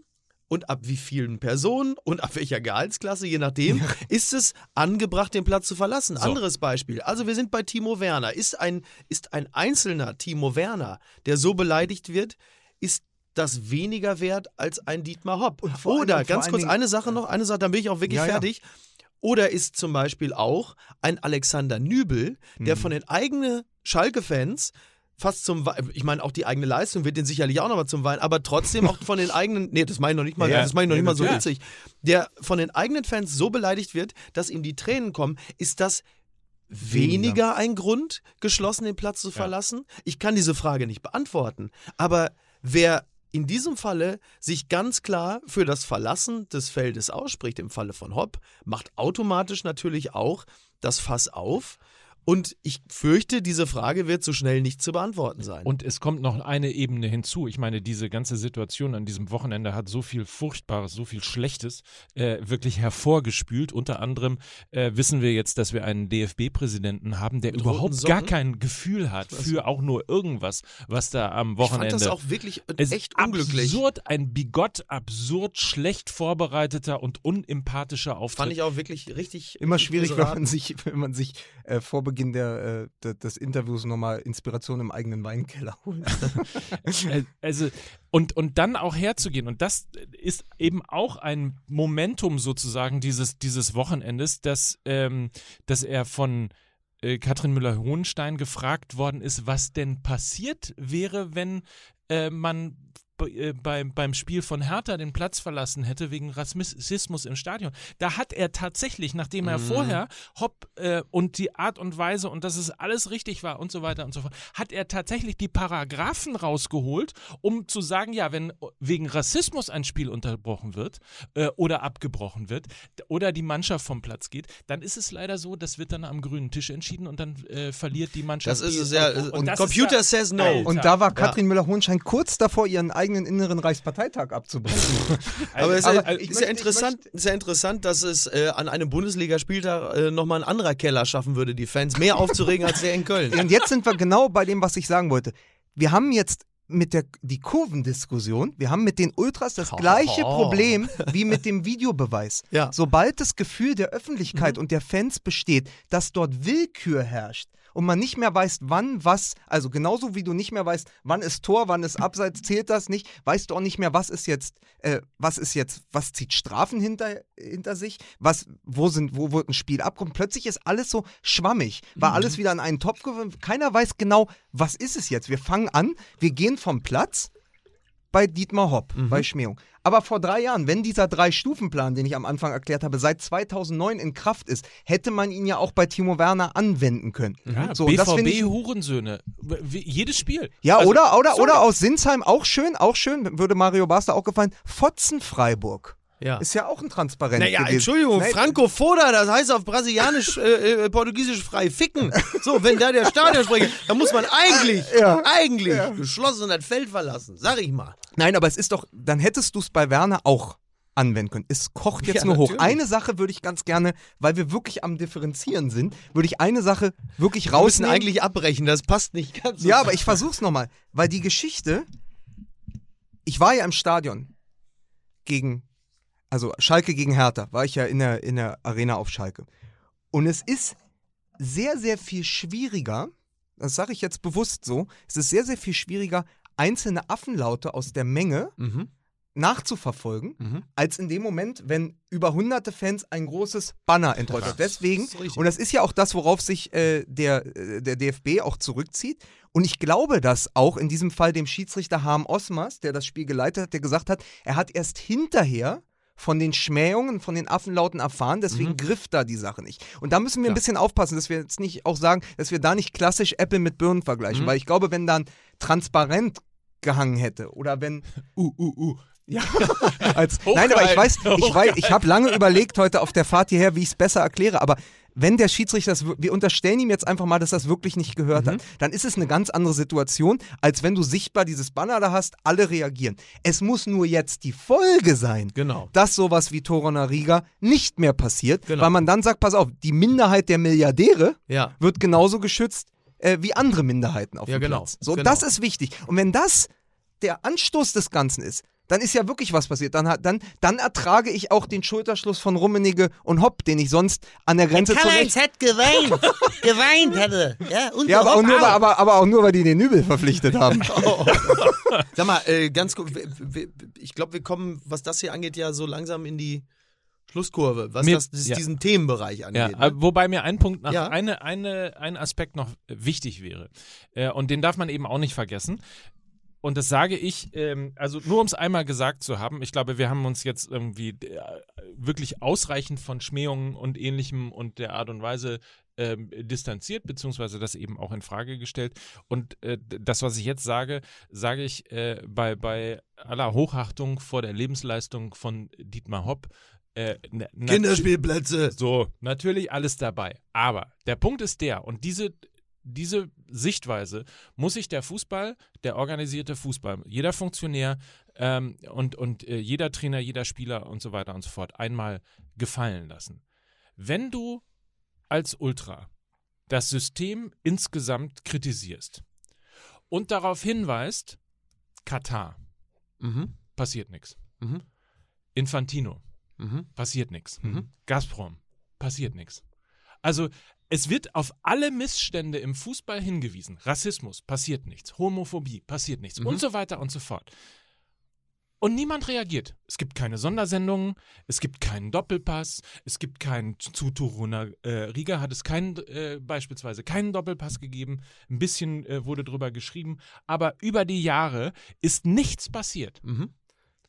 und ab wie vielen Personen und ab welcher Gehaltsklasse, je nachdem, ist es angebracht, den Platz zu verlassen. Anderes Beispiel. Also wir sind bei Timo Werner. Ist ein, ist ein einzelner Timo Werner, der so beleidigt wird, ist das weniger wert als ein Dietmar Hopp. Oder vor ganz allen kurz Dingen- eine Sache noch, eine Sache, dann bin ich auch wirklich Ja, ja. Oder ist zum Beispiel auch ein Alexander Nübel, Mhm. der von den eigenen Schalke-Fans fast zum Wei- ich meine auch die eigene Leistung wird den sicherlich auch nochmal zum Weinen, aber trotzdem auch von den [laughs] eigenen, nee, das meine ich noch nicht mal, Ja, das meine ich noch ja, nicht mal so natürlich. witzig, der von den eigenen Fans so beleidigt wird, dass ihm die Tränen kommen, ist das weniger ein Grund, geschlossen den Platz zu verlassen? Ich kann diese Frage nicht beantworten, aber wer in diesem Falle sich ganz klar für das Verlassen des Feldes ausspricht, im Falle von Hopp, macht automatisch natürlich auch das Fass auf. Und ich fürchte, diese Frage wird so schnell nicht zu beantworten sein. Und es kommt noch eine Ebene hinzu. Ich meine, diese ganze Situation an diesem Wochenende hat so viel Furchtbares, so viel Schlechtes äh, wirklich hervorgespült. Unter anderem äh, wissen wir jetzt, dass wir einen DFB-Präsidenten haben, der Mit überhaupt gar kein Gefühl hat für auch nur irgendwas, was da am ich Wochenende. fand das auch wirklich es ist echt unglücklich. Absurd, ein bigott, absurd, schlecht vorbereiteter und unempathischer Auftritt. Fand ich auch wirklich richtig. Immer schwierig, wenn man sich, wenn man sich äh, vor Beginn der, äh, de- des Interviews nochmal Inspiration im eigenen Weinkeller holt. Äh, [laughs] Also, und, und dann auch herzugehen. Und das ist eben auch ein Momentum sozusagen dieses, dieses Wochenendes, dass, ähm, dass er von äh, Katrin Müller-Hohenstein gefragt worden ist, was denn passiert wäre, wenn äh, man äh, beim, beim Spiel von Hertha den Platz verlassen hätte wegen Rassismus im Stadion. Da hat er tatsächlich, nachdem er Mhm. vorher Hopp äh, und die Art und Weise und dass es alles richtig war und so weiter und so fort, hat er tatsächlich die Paragraphen rausgeholt, um zu sagen, ja, wenn wegen Rassismus ein Spiel unterbrochen wird äh, oder abgebrochen wird oder die Mannschaft vom Platz geht, dann ist es leider so, das wird dann am grünen Tisch entschieden und dann äh, verliert die Mannschaft. Das ist es ja. und Und Computer ist ja, says no. Alter. Und da war Katrin Müller-Hohenstein kurz davor, ihren eigenen inneren Reichsparteitag abzubrechen. [laughs] Aber es ist, Aber ja, ist, ja möchte- interessant, ist ja interessant, dass es äh, an einem Bundesligaspieltag äh, nochmal ein anderer Keller schaffen würde, die Fans mehr aufzuregen als der in Köln. Und jetzt sind wir genau bei dem, was ich sagen wollte. Wir haben jetzt mit der die Kurvendiskussion, wir haben mit den Ultras das gleiche Oh. Problem wie mit dem Videobeweis. Ja. Sobald das Gefühl der Öffentlichkeit und der Fans besteht, dass dort Willkür herrscht und man nicht mehr weiß, wann was, also genauso wie du nicht mehr weißt, wann ist Tor, wann ist Abseits, zählt das nicht, weißt du auch nicht mehr, was ist jetzt, äh, was ist jetzt, was zieht Strafen hinter, hinter sich, was, wo sind, wo wird ein Spiel abkommen. Plötzlich ist alles so schwammig, war alles wieder in einen Topf geworfen. Keiner weiß genau, was ist es jetzt. Wir fangen an, wir gehen vom Platz bei Dietmar Hopp, Mhm. bei Schmähung. Aber vor drei Jahren, wenn dieser Drei-Stufen-Plan, den ich am Anfang erklärt habe, seit 2009 in Kraft ist, hätte man ihn ja auch bei Timo Werner anwenden können. Ja, So, BVB Hurensöhne. Jedes Spiel. ja, Also, oder, oder, sorry. oder aus Sinsheim, auch schön, auch schön, würde Mario Basler auch gefallen, Fotzen-Freiburg. Ja. Ist ja auch ein Transparent Naja, gewesen. Entschuldigung, Nee, Franco Foda, das heißt auf Brasilianisch, äh, äh, Portugiesisch frei ficken. So, wenn da der Stadionsprecher, [laughs] dann muss man eigentlich, Ja. eigentlich geschlossen das Feld verlassen, sag ich mal. Nein, aber es ist doch, dann hättest du es bei Werner auch anwenden können. Es kocht jetzt Ja, nur hoch. natürlich. Eine Sache würde ich ganz gerne, weil wir wirklich am Differenzieren sind, würde ich eine Sache wirklich Wir müssen rausnehmen. eigentlich abbrechen, das passt nicht ganz so. ja, aber ich versuch's nochmal, weil die Geschichte, ich war ja im Stadion gegen, also Schalke gegen Hertha, war ich ja in der, in der Arena auf Schalke. Und es ist sehr, sehr viel schwieriger, das sage ich jetzt bewusst so, es ist sehr, sehr viel schwieriger, einzelne Affenlaute aus der Menge Mhm. nachzuverfolgen, Mhm. als in dem Moment, wenn über hunderte Fans ein großes Banner entrollt wird. Deswegen, Das und das ist ja auch das, worauf sich äh, der, äh, der DFB auch zurückzieht. Und ich glaube, dass auch in diesem Fall dem Schiedsrichter Harm Osmers, der das Spiel geleitet hat, der gesagt hat, er hat erst hinterher von den Schmähungen, von den Affenlauten erfahren, deswegen griff da die Sache nicht. Und da müssen wir ein Klar. bisschen aufpassen, dass wir jetzt nicht auch sagen, dass wir da nicht klassisch Äpfel mit Birnen vergleichen, Mhm. weil ich glaube, wenn dann transparent gehangen hätte oder wenn [laughs] Uh, uh, uh. ja, [laughs] als, nein, aber ich weiß, ich [laughs] weiß, ich habe lange überlegt heute auf der Fahrt hierher, wie ich es besser erkläre, aber wenn der Schiedsrichter das, wir unterstellen ihm jetzt einfach mal, dass er das wirklich nicht gehört hat, dann ist es eine ganz andere Situation, als wenn du sichtbar dieses Banner da hast, alle reagieren. Es muss nur jetzt die Folge sein, Genau. dass sowas wie Torona Riga nicht mehr passiert, Genau. weil man dann sagt, pass auf, die Minderheit der Milliardäre Ja. wird genauso geschützt äh, wie andere Minderheiten auf Ja, dem genau. Platz. So, Genau. das ist wichtig. Und wenn das der Anstoß des Ganzen ist, dann ist ja wirklich was passiert. Dann, dann, dann ertrage ich auch den Schulterschluss von Rummenigge und Hopp, den ich sonst an der Grenze zu Karl-Heinz hat geweint. [laughs] geweint er. Ja, und ja, aber auch, nur, weil- aber, aber auch nur, weil die den Nübel verpflichtet haben. [laughs] [laughs] Sag mal, äh, ganz kurz, ich glaube, wir kommen, was das hier angeht, ja so langsam in die Schlusskurve, was Mir- das, das ja. diesen Themenbereich Ja, angeht. äh, ne? wobei mir ein Punkt noch, Ja. eine, eine, ein Aspekt noch wichtig wäre. Äh, und den darf man eben auch nicht vergessen. Und das sage ich, ähm, also nur um es einmal gesagt zu haben, ich glaube, wir haben uns jetzt irgendwie äh, wirklich ausreichend von Schmähungen und ähnlichem und der Art und Weise ähm, distanziert, beziehungsweise das eben auch in Frage gestellt. Und äh, das, was ich jetzt sage, sage ich äh, bei, bei aller Hochachtung vor der Lebensleistung von Dietmar Hopp. Äh, Kinderspielplätze. so, natürlich alles dabei. Aber der Punkt ist der, und diese, diese Sichtweise muss sich der Fußball, der organisierte Fußball, jeder Funktionär ähm, und, und äh, jeder Trainer, jeder Spieler und so weiter und so fort einmal gefallen lassen. Wenn du als Ultra das System insgesamt kritisierst und darauf hinweist, Katar, Mhm. passiert nichts. Mhm. Infantino, Mhm. passiert nichts. Mhm. Gazprom, passiert nichts. Also es wird auf alle Missstände im Fußball hingewiesen. Rassismus, passiert nichts. Homophobie, passiert nichts. Mhm. Und so weiter und so fort. Und niemand reagiert. Es gibt keine Sondersendungen, es gibt keinen Doppelpass, es gibt keinen zu Toruna äh, Riga hat es keinen, äh, beispielsweise keinen Doppelpass gegeben. Ein bisschen äh, wurde drüber geschrieben, aber über die Jahre ist nichts passiert. Mhm.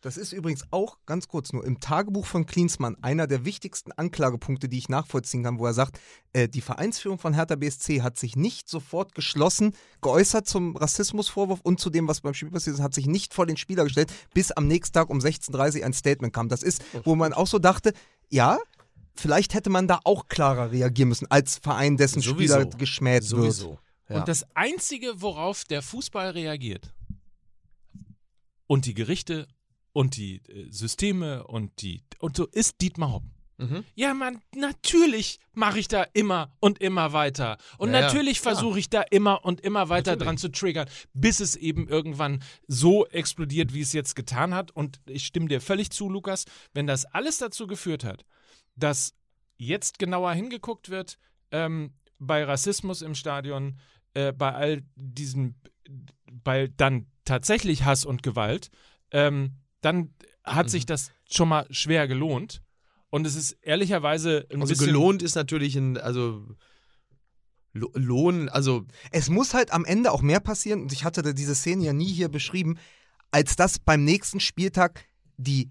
Das ist übrigens auch, ganz kurz nur, im Tagebuch von Klinsmann einer der wichtigsten Anklagepunkte, die ich nachvollziehen kann, wo er sagt, äh, die Vereinsführung von Hertha BSC hat sich nicht sofort geschlossen geäußert zum Rassismusvorwurf und zu dem, was beim Spiel passiert ist, hat sich nicht vor den Spieler gestellt, bis am nächsten Tag um 16.30 Uhr ein Statement kam. Das ist, wo man auch so dachte, ja, vielleicht hätte man da auch klarer reagieren müssen, als Verein, dessen Sowieso. Spieler geschmäht wird. Sowieso. Ja. Und das Einzige, worauf der Fußball reagiert, und die Gerichte und die äh, Systeme und die und so ist Dietmar Hopp. Mhm. Ja, Mann, natürlich mache ich da immer und immer weiter. Und Ja, ja, natürlich klar. versuche ich da immer und immer weiter Natürlich. dran zu triggern, bis es eben irgendwann so explodiert, wie es jetzt getan hat. Und ich stimme dir völlig zu, Lukas, wenn das alles dazu geführt hat, dass jetzt genauer hingeguckt wird ähm, bei Rassismus im Stadion, äh, bei all diesen, bei dann tatsächlich Hass und Gewalt, ähm, dann hat Mhm. sich das schon mal schwer gelohnt. Und es ist ehrlicherweise ein Also bisschen gelohnt ist natürlich ein, also Lo- Lohn, also Es muss halt am Ende auch mehr passieren und ich hatte diese Szene ja nie hier beschrieben. als dass beim nächsten Spieltag die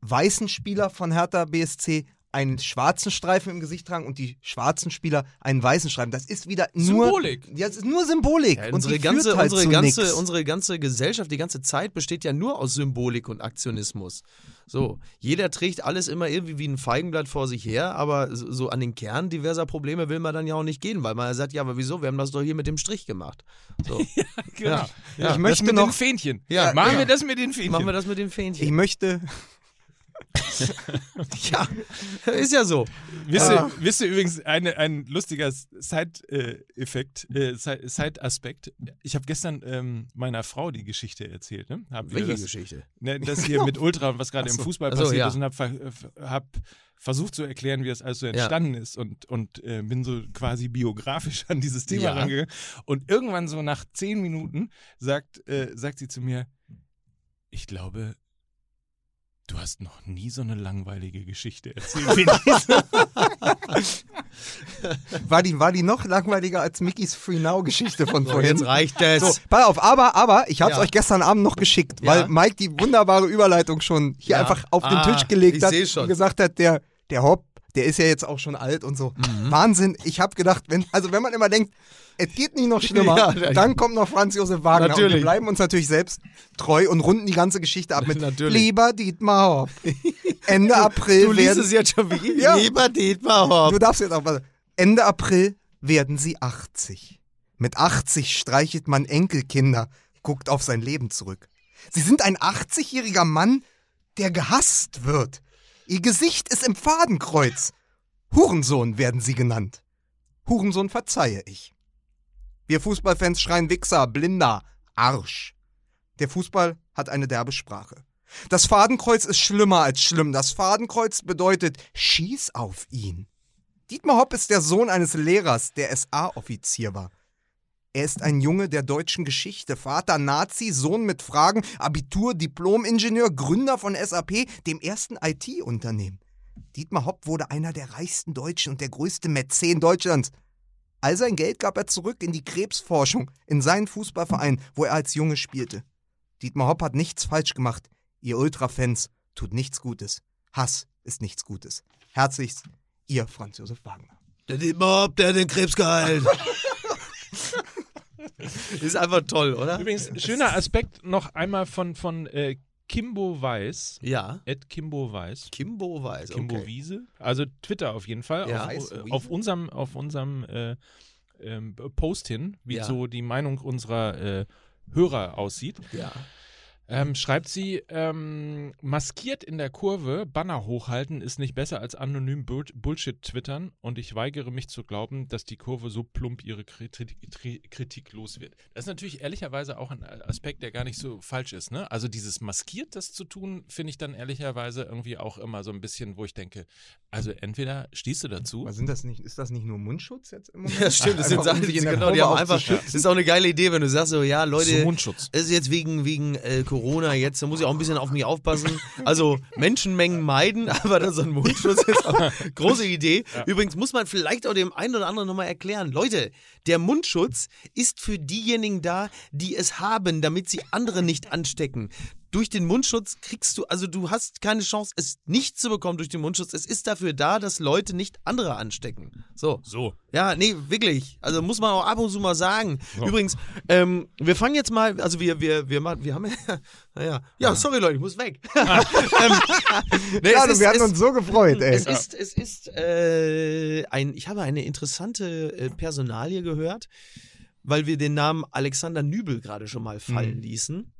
weißen Spieler von Hertha BSC einen schwarzen Streifen im Gesicht tragen und die schwarzen Spieler einen weißen Streifen. Das ist wieder nur Symbolik. Ja, es ist nur Symbolik. Ja, unsere, ganze, halt unsere, ganze, nix. unsere ganze Gesellschaft, die ganze Zeit besteht ja nur aus Symbolik und Aktionismus. So, jeder trägt alles immer irgendwie wie ein Feigenblatt vor sich her, aber so, an den Kern diverser Probleme will man dann ja auch nicht gehen, weil man sagt, ja, aber wieso, wir haben das doch hier mit dem Strich gemacht. So, [laughs] Genau. Ja. Ja, Ich möchte das mit noch- den Fähnchen. Ja, Machen ja. wir das mit den Fähnchen. machen wir das mit den ich Fähnchen. möchte [laughs] Ja, ist ja so. Wisst Ah. ihr, wisst ihr übrigens eine, ein lustiger Side-Effekt, äh, Side- Side-Aspekt? Ich habe gestern ähm, meiner Frau die Geschichte erzählt. Ne? Hab Welche das, Geschichte? Ne, das [laughs] hier mit Ultra und was gerade im. Fußball so, passiert ja. ist und habe ver hab versucht zu erklären, wie das alles so entstanden ist und, und äh, bin so quasi biografisch an dieses Thema Ja. rangegangen. Und irgendwann so nach zehn Minuten sagt, äh, sagt sie zu mir, ich glaube, du hast noch nie so eine langweilige Geschichte erzählt wie diese. [laughs] war die war die noch langweiliger als Mickys Free Now Geschichte von So, vorhin. jetzt reicht es. So, pass auf, aber, aber, ich hab's Ja. euch gestern Abend noch geschickt, Ja. weil Mike die wunderbare Überleitung schon hier Ja. einfach auf den Ah, Tisch gelegt ich hat und gesagt hat, der, der Hopp, der ist ja jetzt auch schon alt und so. Mhm. Wahnsinn, ich hab gedacht, wenn, also wenn man immer denkt, es geht nicht noch schlimmer, [laughs] Ja, dann kommt noch Franz Josef Wagner und Natürlich. wir bleiben uns natürlich selbst treu und runden die ganze Geschichte ab mit Natürlich. Lieber Dietmar Hopp. [laughs] Ende April Du liest werden es jetzt schon wie Ja. lieber Dietmar Hopp. Du darfst jetzt auch was. Ende April werden sie 80. Mit 80 streichelt man Enkelkinder, guckt auf sein Leben zurück. Sie sind ein 80-jähriger Mann, der gehasst wird. Ihr Gesicht ist im Fadenkreuz. Hurensohn werden sie genannt. Hurensohn verzeihe ich. Wir Fußballfans schreien Wichser, Blinder, Arsch. Der Fußball hat eine derbe Sprache. Das Fadenkreuz ist schlimmer als schlimm. Das Fadenkreuz bedeutet, schieß auf ihn. Dietmar Hopp ist der Sohn eines Lehrers, der SA-Offizier war. Er ist ein Junge der deutschen Geschichte, Vater Nazi, Sohn mit Fragen, Abitur, Diplom-Ingenieur, Gründer von SAP, dem ersten IT-Unternehmen. Dietmar Hopp wurde einer der reichsten Deutschen und der größte Mäzen Deutschlands. All sein Geld gab er zurück in die Krebsforschung, in seinen Fußballverein, wo er als Junge spielte. Dietmar Hopp hat nichts falsch gemacht. Ihr Ultrafans tut nichts Gutes. Hass ist nichts Gutes. Herzlichst, Ihr Franz Josef Wagner. Der Dietmar Hopp, der den Krebs geheilt. [laughs] [laughs] ist einfach toll, oder? Übrigens, schöner Aspekt noch einmal von, von äh, Kimbo Weiß. Ja. Ed Kimbo Weiß. Kimbo weiß. Kimbo okay. Wiese. Also Twitter auf jeden Fall. Ja. auf, äh, auf unserem, auf unserem äh, ähm, Post hin, wie Ja. so die Meinung unserer äh, Hörer aussieht. Ja. Ähm, schreibt sie, ähm, maskiert in der Kurve, Banner hochhalten ist nicht besser als anonym Bull Bullshit twittern und ich weigere mich zu glauben, dass die Kurve so plump ihre Kritik, los wird. Das ist natürlich ehrlicherweise auch ein Aspekt, der gar nicht so falsch ist. Ne? Also dieses maskiert das zu tun, finde ich dann ehrlicherweise irgendwie auch immer so ein bisschen, wo ich denke, also entweder stehst du dazu, Was sind das nicht? Ist das nicht nur Mundschutz jetzt im [laughs] Moment? Ja, stimmt. Das sind Einfach, um Sachen, der genau, die haben einfach. Das ist auch eine geile Idee, wenn du sagst so, ja, so Leute, Mundschutz. es ist jetzt wegen, wegen äh, Corona jetzt, da muss ich auch ein bisschen auf mich aufpassen. Also Menschenmengen meiden, [laughs] aber dann so ein Mundschutz ist auch eine große Idee. Übrigens muss man vielleicht auch dem einen oder anderen nochmal erklären. Leute, der Mundschutz ist für diejenigen da, die es haben, damit sie andere nicht anstecken. Durch den Mundschutz kriegst du, also du hast keine Chance, es nicht zu bekommen durch den Mundschutz. Es ist dafür da, dass Leute nicht andere anstecken. So. So. Ja, nee, wirklich. Also muss man auch ab und zu mal sagen. Übrigens, ähm, wir fangen jetzt mal, also wir, wir, wir machen, wir haben ja, [laughs] naja, ja, sorry Leute, ich muss weg. [laughs] ähm, nee, Ja, ist, wir hatten uns so gefreut, ey. es ist, es ist, äh, ein, ich habe eine interessante äh, Personalie gehört, weil wir den Namen Alexander Nübel gerade schon mal fallen ließen.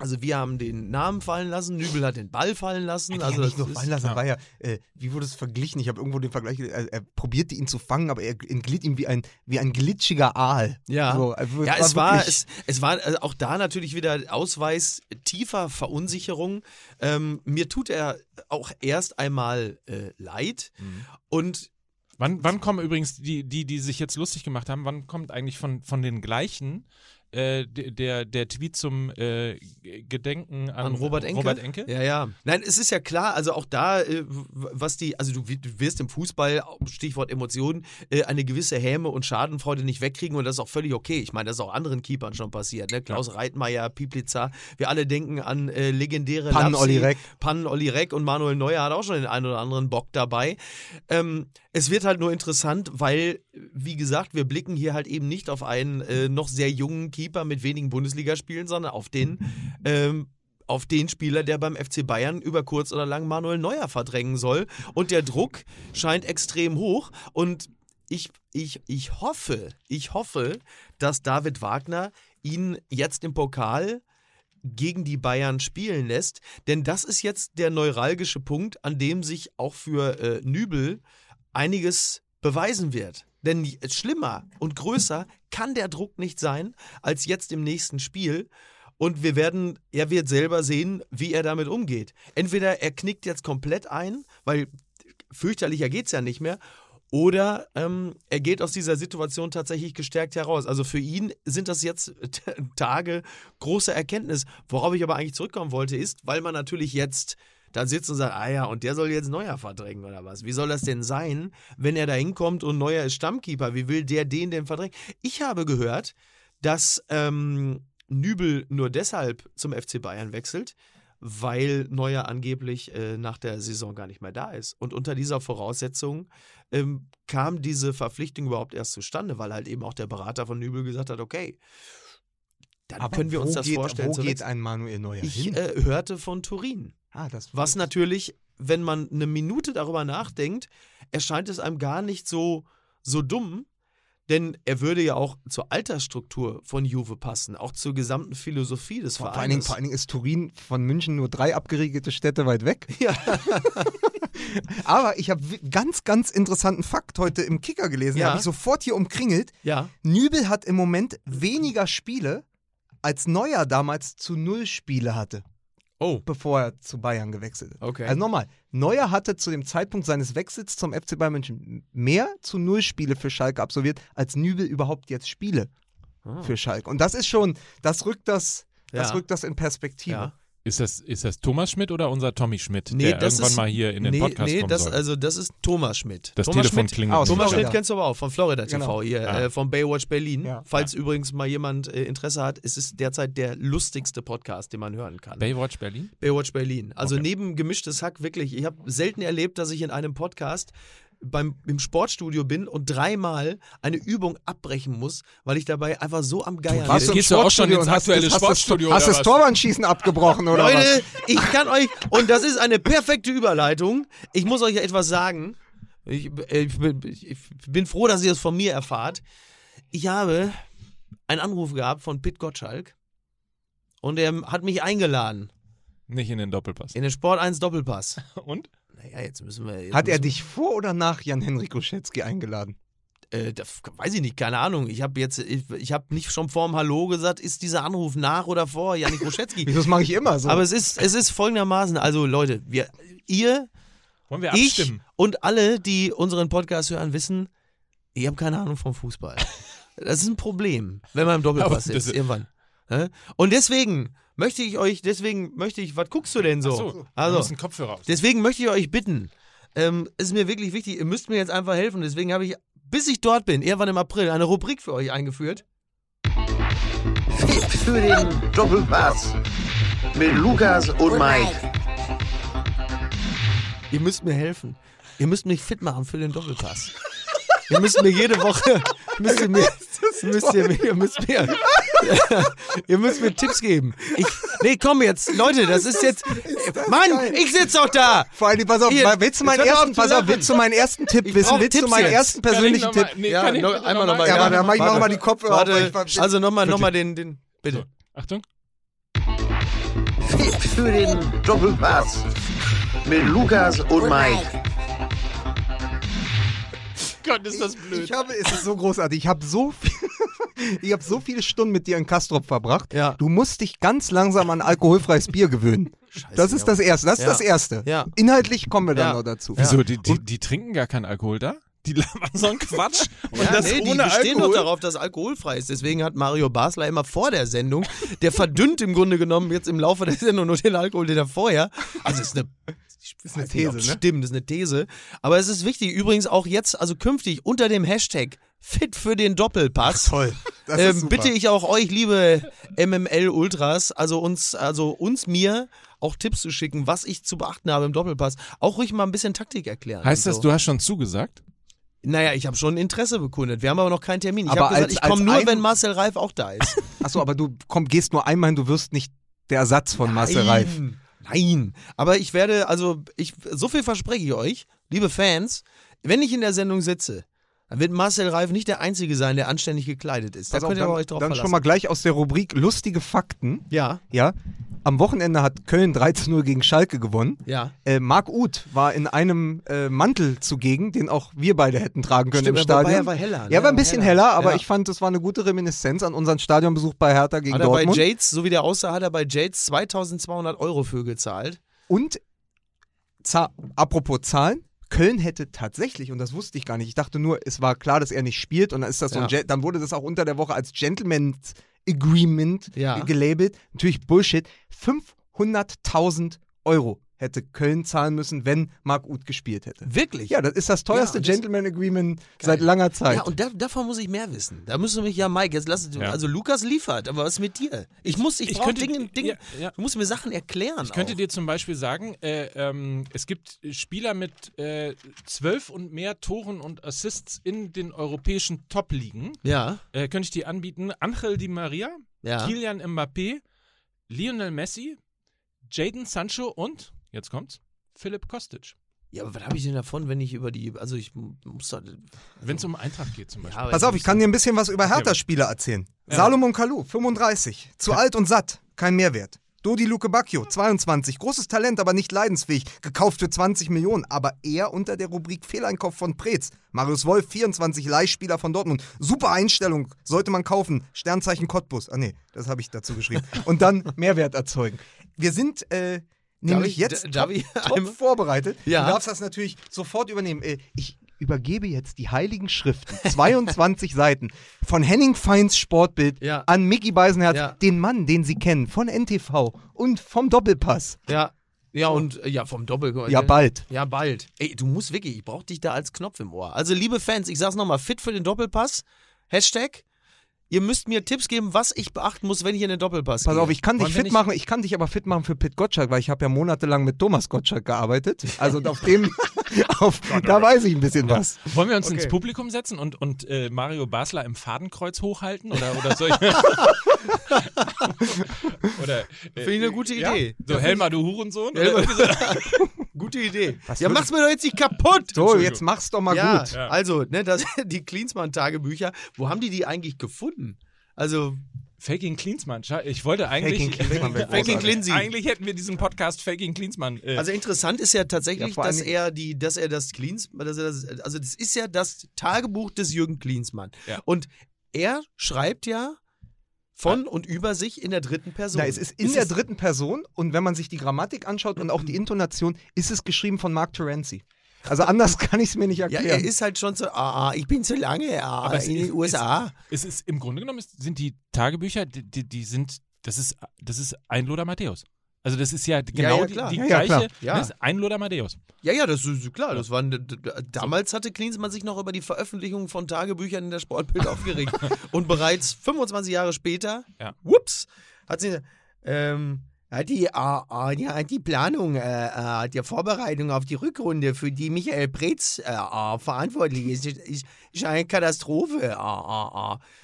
Also wir haben den Namen fallen lassen, Nübel hat den Ball fallen lassen. Hat also ja nicht das nur fallen lassen, war ja, äh, wie wurde es verglichen? Ich habe irgendwo den Vergleich, er, er probierte ihn zu fangen, aber er entglitt ihm wie ein, wie ein glitschiger Aal. Ja. so, also Ja, es war, wirklich- es, es war äh, auch da natürlich wieder Ausweis tiefer Verunsicherung. Ähm, mir tut er auch erst einmal äh, leid. Und Wann, wann kommen übrigens die, die, die sich jetzt lustig gemacht haben, wann kommt eigentlich von, von den gleichen äh, der, der Tweet zum äh, Gedenken an, An Robert Enke? Robert Enke? Ja, ja. Nein, es ist ja klar, also auch da, äh, was die, also du, wi- du wirst im Fußball, Stichwort Emotionen, äh, eine gewisse Häme und Schadenfreude nicht wegkriegen und das ist auch völlig okay. Ich meine, das ist auch anderen Keepern schon passiert. Ne? Klaus Reitmeier, Pieplitzer, wir alle denken an äh, legendäre Pannen Olli Reck. Pannen Olli Reck und Manuel Neuer hat auch schon den einen oder anderen Bock dabei. Ähm, es wird halt nur interessant, weil, wie gesagt, wir blicken hier halt eben nicht auf einen äh, noch sehr jungen Keeper mit wenigen Bundesligaspielen, sondern auf den [laughs] ähm, auf den Spieler, der beim FC Bayern über kurz oder lang Manuel Neuer verdrängen soll. Und der Druck scheint extrem hoch. Und ich, ich, ich hoffe, ich hoffe, dass David Wagner ihn jetzt im Pokal gegen die Bayern spielen lässt. Denn das ist jetzt der neuralgische Punkt, an dem sich auch für äh, Nübel einiges beweisen wird. Denn schlimmer und größer kann der Druck nicht sein als jetzt im nächsten Spiel. Und wir werden, er wird selber sehen, wie er damit umgeht. Entweder er knickt jetzt komplett ein, weil fürchterlicher geht es ja nicht mehr, oder ähm, er geht aus dieser Situation tatsächlich gestärkt heraus. Also für ihn sind das jetzt [laughs] Tage großer Erkenntnis. Worauf ich aber eigentlich zurückkommen wollte, ist, weil man natürlich jetzt da sitzt und sagt, ah ja, und der soll jetzt Neuer verdrängen oder was? Wie soll das denn sein, wenn er da hinkommt und Neuer ist Stammkeeper? Wie will der den denn verdrängen? Ich habe gehört, dass ähm, Nübel nur deshalb zum FC Bayern wechselt, weil Neuer angeblich äh, nach der Saison gar nicht mehr da ist. Und unter dieser Voraussetzung ähm, kam diese Verpflichtung überhaupt erst zustande, weil halt eben auch der Berater von Nübel gesagt hat, okay, dann Aber können wir uns das geht, vorstellen. Wo geht ein Manuel Neuer ich hin? äh, hörte von Turin. ah, das Was natürlich, wenn man eine Minute darüber nachdenkt, erscheint es einem gar nicht so, so dumm, denn er würde ja auch zur Altersstruktur von Juve passen, auch zur gesamten Philosophie des vor, Vereins. vor, allen Dingen, vor allen Dingen ist Turin von München nur drei abgeriegelte Städte weit weg. [laughs] Ja. [laughs] Aber ich habe ganz, ganz interessanten Fakt heute im Kicker gelesen. Ja. habe ich sofort hier umkringelt. ja. Nübel hat im Moment weniger Spiele, als Neuer damals zu null Spiele hatte, Oh, bevor er zu Bayern gewechselt ist. okay. Also nochmal, Neuer hatte zu dem Zeitpunkt seines Wechsels zum FC Bayern München mehr zu null Spiele für Schalke absolviert, als Nübel überhaupt jetzt Spiele Ah. für Schalke. Und das ist schon, das rückt das, das Ja. rückt das in Perspektive. ja. Ist das, ist das Thomas Schmidt oder unser Tommy Schmidt, Nee, der das irgendwann ist- mal hier in den nee, Podcast nee, kommen das, soll? also das ist Thomas Schmidt. das Thomas Telefon Schmidt, klingelt. Aus nicht Thomas. Schmidt kennst du aber auch von Florida TV Genau. hier, Ah. äh, von Baywatch Berlin. Ja. Falls übrigens mal jemand äh, Interesse hat, es ist derzeit der lustigste Podcast, den man hören kann. Baywatch Berlin? Baywatch Berlin. Also Okay. neben gemischtes Hack wirklich. Ich habe selten erlebt, dass ich in einem Podcast beim, im Sportstudio bin und dreimal eine Übung abbrechen muss, weil ich dabei einfach so am warst bin. du- gehst auch schon Sportstudio ins und hast aktuelle das- hast Sportstudio hast oder das was? Torwandschießen abgebrochen oder was? Leute, ich kann euch, und das ist eine perfekte Überleitung. Ich muss euch etwas sagen. Ich, äh, ich, bin- ich bin froh, dass ihr es von mir erfahrt. Ich habe einen Anruf gehabt von Pit Gottschalk und er hat mich eingeladen Nicht in den Doppelpass. in den Sport 1 Doppelpass. Und? Naja, jetzt müssen wir. Jetzt Hat er müssen dich vor oder nach Jan-Henrik Ruschetzky eingeladen? Äh, das weiß ich nicht, keine Ahnung. Ich habe jetzt, ich, ich habe nicht schon vorm Hallo gesagt, ist dieser Anruf nach oder vor Janik Ruschetzky. [laughs] Wieso das mache ich immer so? Aber es ist, es ist folgendermaßen, also Leute, wir, ihr, Wollen wir ich abstimmen? und alle, die unseren Podcast hören, wissen, ich habe keine Ahnung vom Fußball. Das ist ein Problem, wenn man im [laughs] Aber Doppelpass sitzt, irgendwann. Und deswegen möchte ich euch, deswegen möchte ich, was guckst du denn so? Ach so, wir also, müssen Kopfhörer aus. Deswegen möchte ich euch bitten, ähm, es ist mir wirklich wichtig, ihr müsst mir jetzt einfach helfen. Deswegen habe ich, bis ich dort bin, irgendwann im April, eine Rubrik für euch eingeführt. Fit für den Doppelpass mit Lukas und Mike. Ihr müsst mir helfen. Ihr müsst mich fit machen für den Doppelpass. ihr müsst mir jede Woche, [laughs] müsst ihr mir, [laughs] müsst ihr, mir- ihr müsst mir, [laughs] ihr müsst mir Tipps geben. Ich, nee, komm jetzt, Leute, das ist jetzt, Mann, ich sitz doch da. Vor allem, pass auf, Hier, willst du meinen ersten, pass auf, willst du meinen ersten Tipp wissen? brauch Willst du Tipps meinen jetzt. ersten persönlichen Tipp? Nee, Ja, kann ich noch- einmal noch nochmal, mal? Ja, aber dann mach ich Warte. nochmal die Kopfhörer Warte, ich war- also nochmal, nochmal den, den, bitte. Achtung. Fit für den Doppelpass mit Lukas und Mike. Gott, ist das blöd. Ich habe, es ist so großartig. Ich habe so viel, [laughs] ich habe so viele Stunden mit dir in Kastrop verbracht. Ja. Du musst dich ganz langsam an alkoholfreies Bier gewöhnen. das ist das Erste. Das ist Ja. das Erste. Ja. Inhaltlich kommen wir dann Ja. noch dazu. Wieso? Die, die, die trinken gar keinen Alkohol da? Die labern so einen Quatsch [laughs] und Ja, das nee, die ohne bestehen Alkohol. doch darauf, dass alkoholfrei ist. Deswegen hat Mario Basler immer vor der Sendung, der verdünnt im Grunde genommen jetzt im Laufe der Sendung nur den Alkohol, den er vorher. Also ist eine, ist eine These, ne? Stimmt, das ist eine These. Aber es ist wichtig, übrigens auch jetzt, also künftig unter dem Hashtag Fit für den Doppelpass. Toll. Das ist Ähm, super. bitte ich auch euch, liebe MML-Ultras, also uns, also uns, mir, auch Tipps zu schicken, was ich zu beachten habe im Doppelpass. Auch ruhig mal ein bisschen Taktik erklären. Heißt das, so. du hast schon zugesagt? Naja, ich habe schon Interesse bekundet. Wir haben aber noch keinen Termin. Ich Aber habe gesagt, als- ich komme nur, ein- wenn Marcel Reif auch da ist. Achso, aber du komm, gehst nur einmal hin, du wirst nicht der Ersatz von Marcel Reif. Nein. Aber ich werde, also, ich, so viel verspreche ich euch, liebe Fans, wenn ich in der Sendung sitze, dann wird Marcel Reif nicht der Einzige sein, der anständig gekleidet ist. Da auf, könnt ihr dann, aber euch drauf dann verlassen. schon mal gleich aus der Rubrik lustige Fakten. ja, Ja, am Wochenende hat Köln 13-0 gegen Schalke gewonnen. ja. Äh, Marc Uth war in einem äh, Mantel zugegen, den auch wir beide hätten tragen können Stimmt, im Stadion. er war heller, ne? Ja, war ein bisschen heller, aber Ja. ich fand, das war eine gute Reminiszenz an unseren Stadionbesuch bei Hertha gegen Hat er bei Dortmund. Jates, so wie der aussah, hat er bei Jates 2200 Euro für gezahlt. Und apropos Zahlen, Köln hätte tatsächlich, und das wusste ich gar nicht, ich dachte nur, es war klar, dass er nicht spielt und dann ist das so ein Ja. Dann wurde das auch unter der Woche als Gentleman's Agreement Ja. ge- gelabelt. Natürlich Bullshit. 500.000 Euro hätte Köln zahlen müssen, wenn Marc Uth gespielt hätte. Wirklich? Ja, das ist das teuerste Ja, das- Gentleman Agreement seit langer Zeit. Ja, und da, davon muss ich mehr wissen. Da müssen wir mich, ja, Mike, jetzt lass Ja. Also, Lukas liefert, aber was ist mit dir? Ich muss, ich, Ich brauche könnte- Dinge, Dinge. ja, ja. Du musst mir Sachen erklären. Ich könnte auch. dir zum Beispiel sagen, äh, ähm, es gibt Spieler mit äh, zwölf und mehr Toren und Assists in den europäischen Top-Ligen. Ja, Äh, könnte ich dir anbieten. Angel Di Maria, ja. Kylian Mbappé, Lionel Messi, Jaden Sancho und, jetzt kommt's, Philipp Kostic. Ja, aber was habe ich denn davon, wenn ich über die. Also, ich muss da. Wenn es um Eintracht geht zum Beispiel. aber Pass auf, ich kann dir ein bisschen was über Hertha-Spieler erzählen. Salomon Kalou, 35, zu alt und satt, kein Mehrwert. Dodi Luke Bacchio, 22, großes Talent, aber nicht leidensfähig, gekauft für 20 Millionen, aber eher unter der Rubrik Fehleinkauf von Preetz. Marius Wolf, 24, Leihspieler von Dortmund. Super Einstellung, sollte man kaufen. Sternzeichen Cottbus. Ah nee, das habe ich dazu geschrieben. [laughs] Und dann Mehrwert erzeugen. Wir sind äh, nämlich ich- jetzt darf top, ich top einmal- vorbereitet. Ja. Du darfst das natürlich sofort übernehmen. Äh, Ich übergebe jetzt die heiligen Schriften, [laughs] 22 Seiten, von Henning Feins Sportbild Ja. an Mickey Beisenherz, Ja. den Mann, den Sie kennen, von NTV und vom Doppelpass. Ja. Ja, und äh, ja, vom Doppel. Ja, bald. Ja, bald. Ey, du musst wirklich, ich brauch dich da als Knopf im Ohr. Also, liebe Fans, ich sag's nochmal, fit für den Doppelpass. Hashtag. Ihr müsst mir Tipps geben, was ich beachten muss, wenn ich in den Doppelpass Pass gehe. auf, ich kann dich Wollen wir fit nicht- machen, ich kann dich aber fit machen für Pit Gottschalk, weil ich habe ja monatelang mit Thomas Gottschalk gearbeitet. Also auf dem, [laughs] auf, da weiß ich ein bisschen was. Wollen wir uns Okay. ins Publikum setzen und, und äh, Mario Basler im Fadenkreuz hochhalten? Oder, oder soll ich. [laughs] oder, äh, Finde ich eine gute ja? Idee. So, Helmer, du Hurensohn? Helmer. Oder irgendwie so. [laughs] Gute Idee. Was ja, mach's mir doch jetzt nicht kaputt. So, jetzt mach's doch mal ja, gut. Ja. also, ne, das, die Klinsmann-Tagebücher, wo haben die die eigentlich gefunden? Also, Faking Klinsmann. Scha- Ich wollte eigentlich. Faking wäre Faking. Klinsmann. Eigentlich hätten wir diesen Podcast Faking Klinsmann. Äh, also interessant ist ja tatsächlich, Ja, dass er die, dass er das Klinsmann, dass er das, also das ist ja das Tagebuch des Jürgen Klinsmann. Ja. Und er schreibt ja von und über sich in der dritten Person. Na, es ist in der dritten Person und wenn man sich die Grammatik anschaut und auch die Intonation, ist es geschrieben von Mark Terenzi. Also anders [laughs] kann ich es mir nicht Ja, erklären. er ist halt schon so, ah, ah, ich bin zu lange ah, Aber in den USA. es ist im Grunde genommen ist, sind die Tagebücher, die, die, die sind, das ist, das ist ein Loder Matthäus. Also das ist ja genau ja, die, klar. die Ja, ja, gleiche, klar. Ja. ne, ist ein Loder Matthäus. Ja, ja, das ist klar. Das waren, damals hatte Klinsmann sich noch über die Veröffentlichung von Tagebüchern in der Sportbild [laughs] aufgeregt. Und bereits 25 Jahre später, Ja. whoops, hat sie, ähm, hat die, äh, äh, hat die Planung äh, äh, der Vorbereitung auf die Rückrunde, für die Michael Preetz äh, äh, verantwortlich ist, ist, ist eine Katastrophe.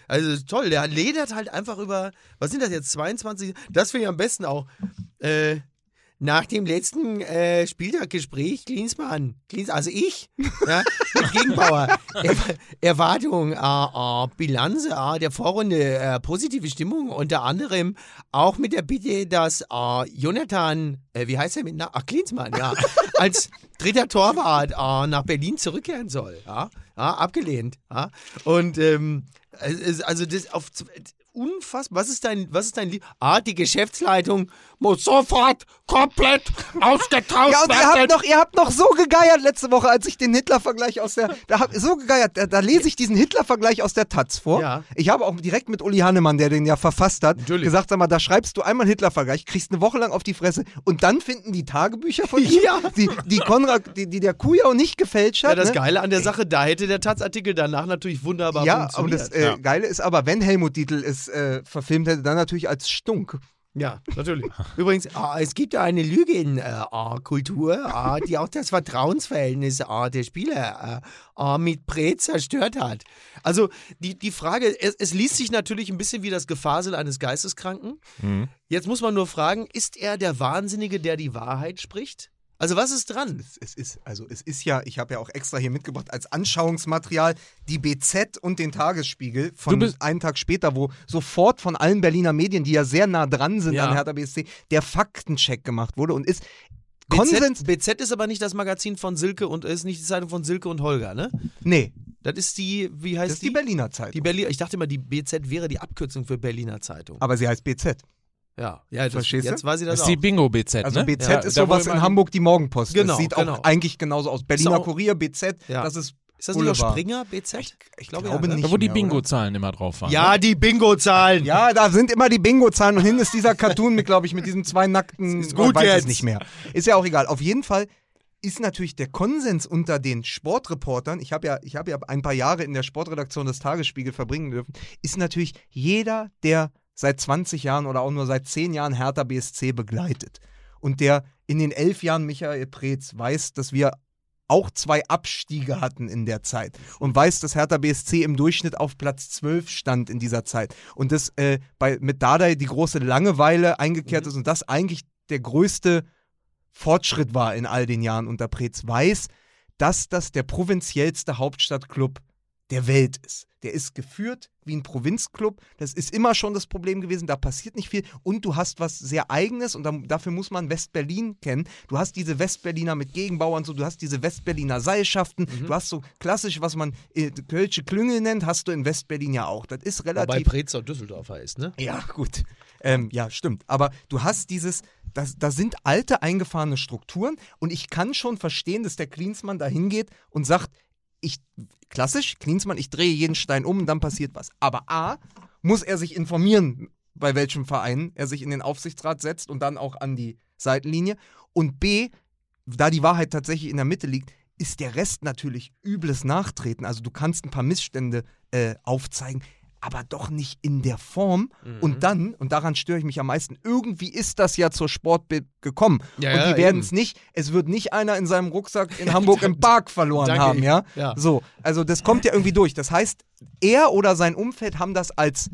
Also toll, der ledert halt einfach über, was sind das jetzt, 22? Das finde ich am besten auch. Äh, nach dem letzten äh, Spieltaggespräch, Klinsmann, Klins, also ich, ja, mit Gegenbauer, er, Erwartung, äh, äh, Bilanz äh, der Vorrunde, äh, positive Stimmung, unter anderem auch mit der Bitte, dass äh, Jonathan, äh, wie heißt er mit, Na ach, Klinsmann, ja, [laughs] als dritter Torwart äh, nach Berlin zurückkehren soll, ja, ja abgelehnt, ja, und ähm, Also also das auf unfassbar. Was ist dein, was ist dein Lieb? Ah, die Geschäftsleitung muss sofort komplett ausgetauscht Ja, und ihr werden. habt, noch, ihr habt noch so gegeiert letzte Woche, als ich den Hitler-Vergleich aus der. Da hab, so gegeiert, da, da lese ich diesen Hitler-Vergleich aus der Taz vor. Ja. Ich habe auch direkt mit Uli Hannemann, der den ja verfasst hat, Natürlich. gesagt: Sag mal, da schreibst du einmal Hitler-Vergleich, kriegst eine Woche lang auf die Fresse und dann finden die Tagebücher von [laughs] ihm, Ja. die, die Konrad, die, die der Kujau nicht gefälscht hat. ja, das ne? Geile an der Sache, da hätte der Taz-Artikel danach natürlich wunderbar Ja, und funktioniert. das äh, Ja. Geile ist aber, wenn Helmut Dietl es äh, verfilmt hätte, dann natürlich als Stunk. Ja, natürlich. Übrigens, ah, es gibt ja eine Lügenkultur, ah, die auch das Vertrauensverhältnis ah, der Spieler äh, ah, mit Prä zerstört hat. Also die, die Frage, es, es liest sich natürlich ein bisschen wie das Gefasel eines Geisteskranken. Mhm. Jetzt muss man nur fragen, ist er der Wahnsinnige, der die Wahrheit spricht? Also was ist dran? Es, es ist, also es ist ja, ich habe ja auch extra hier mitgebracht als Anschauungsmaterial die BZ und den Tagesspiegel von einen Tag später, wo sofort von allen Berliner Medien, die ja sehr nah dran sind Ja. an Hertha BSC, der Faktencheck gemacht wurde und ist Konsens. BZ, ist aber nicht das Magazin von Silke und ist nicht die Zeitung von Silke und Holger, ne? Nee, Das ist die, wie heißt das ist die Berliner Zeitung. Die Berlin, ich dachte immer, die BZ wäre die Abkürzung für Berliner Zeitung. aber sie heißt BZ. Ja, ja das, Verstehst du? jetzt weiß ich das, Das ist die auch. Bingo-BZ, Also ne? BZ Ja, ist sowas in Hamburg die Morgenpost. Genau, das sieht genau. auch eigentlich genauso aus. Berliner auch- Kurier, BZ, Ja. das ist Ist das nicht auch Boulevard. Springer, BZ? Ich glaube, glaube ja, ne? nicht. Da, wo die? Bingo-Zahlen immer drauf waren. Ja, die Bingo-Zahlen. Ja, da sind immer die Bingo-Zahlen und hinten ist dieser Cartoon mit, glaube ich, mit diesen zwei nackten. Ist gut ich weiß jetzt. es nicht mehr. Ist ja auch egal. Auf jeden Fall ist natürlich der Konsens unter den Sportreportern, ich habe ja, ich habe ja ein paar Jahre in der Sportredaktion des Tagesspiegel verbringen dürfen, ist natürlich jeder, der seit 20 Jahren oder auch nur seit 10 Jahren Hertha BSC begleitet. Und der in den elf Jahren Michael Preetz weiß, dass wir auch zwei Abstiege hatten in der Zeit und weiß, dass Hertha BSC im Durchschnitt auf Platz 12 stand in dieser Zeit. Und dass äh, bei, mit Dardai die große Langeweile eingekehrt ist und das eigentlich der größte Fortschritt war in all den Jahren unter Preetz, weiß, dass das der provinziellste Hauptstadtclub der Welt ist. Der ist geführt wie ein Provinzclub. Das ist immer schon das Problem gewesen. Da passiert nicht viel. Und du hast was sehr Eigenes und da, dafür muss man Westberlin kennen. Du hast diese Westberliner mit Gegenbauern, so, du hast diese Westberliner Seilschaften. Du hast so klassisch, was man äh, Kölsche Klüngel nennt, hast du in Westberlin ja auch. Das ist relativ. Wobei Preetzer Düsseldorfer ist, ne? Ja, gut. Ähm, ja, stimmt. Aber du hast dieses, das, da sind alte eingefahrene Strukturen und ich kann schon verstehen, dass der Klinsmann da hingeht und sagt, ich, klassisch, Klinsmann, ich drehe jeden Stein um und dann passiert was. Aber A, muss er sich informieren, bei welchem Verein er sich in den Aufsichtsrat setzt und dann auch an die Seitenlinie. Und B, da die Wahrheit tatsächlich in der Mitte liegt, ist der Rest natürlich übles Nachtreten. Also du kannst ein paar Missstände äh, aufzeigen, aber doch nicht in der Form. Mhm. Und dann, und daran störe ich mich am meisten, irgendwie ist das ja zur Sportbild gekommen. Ja, und ja, die werden eben. es nicht, es wird nicht einer in seinem Rucksack in Hamburg im [laughs] Park verloren Danke. haben, ja? Ja. So, also das kommt ja irgendwie durch. Das heißt, er oder sein Umfeld haben das als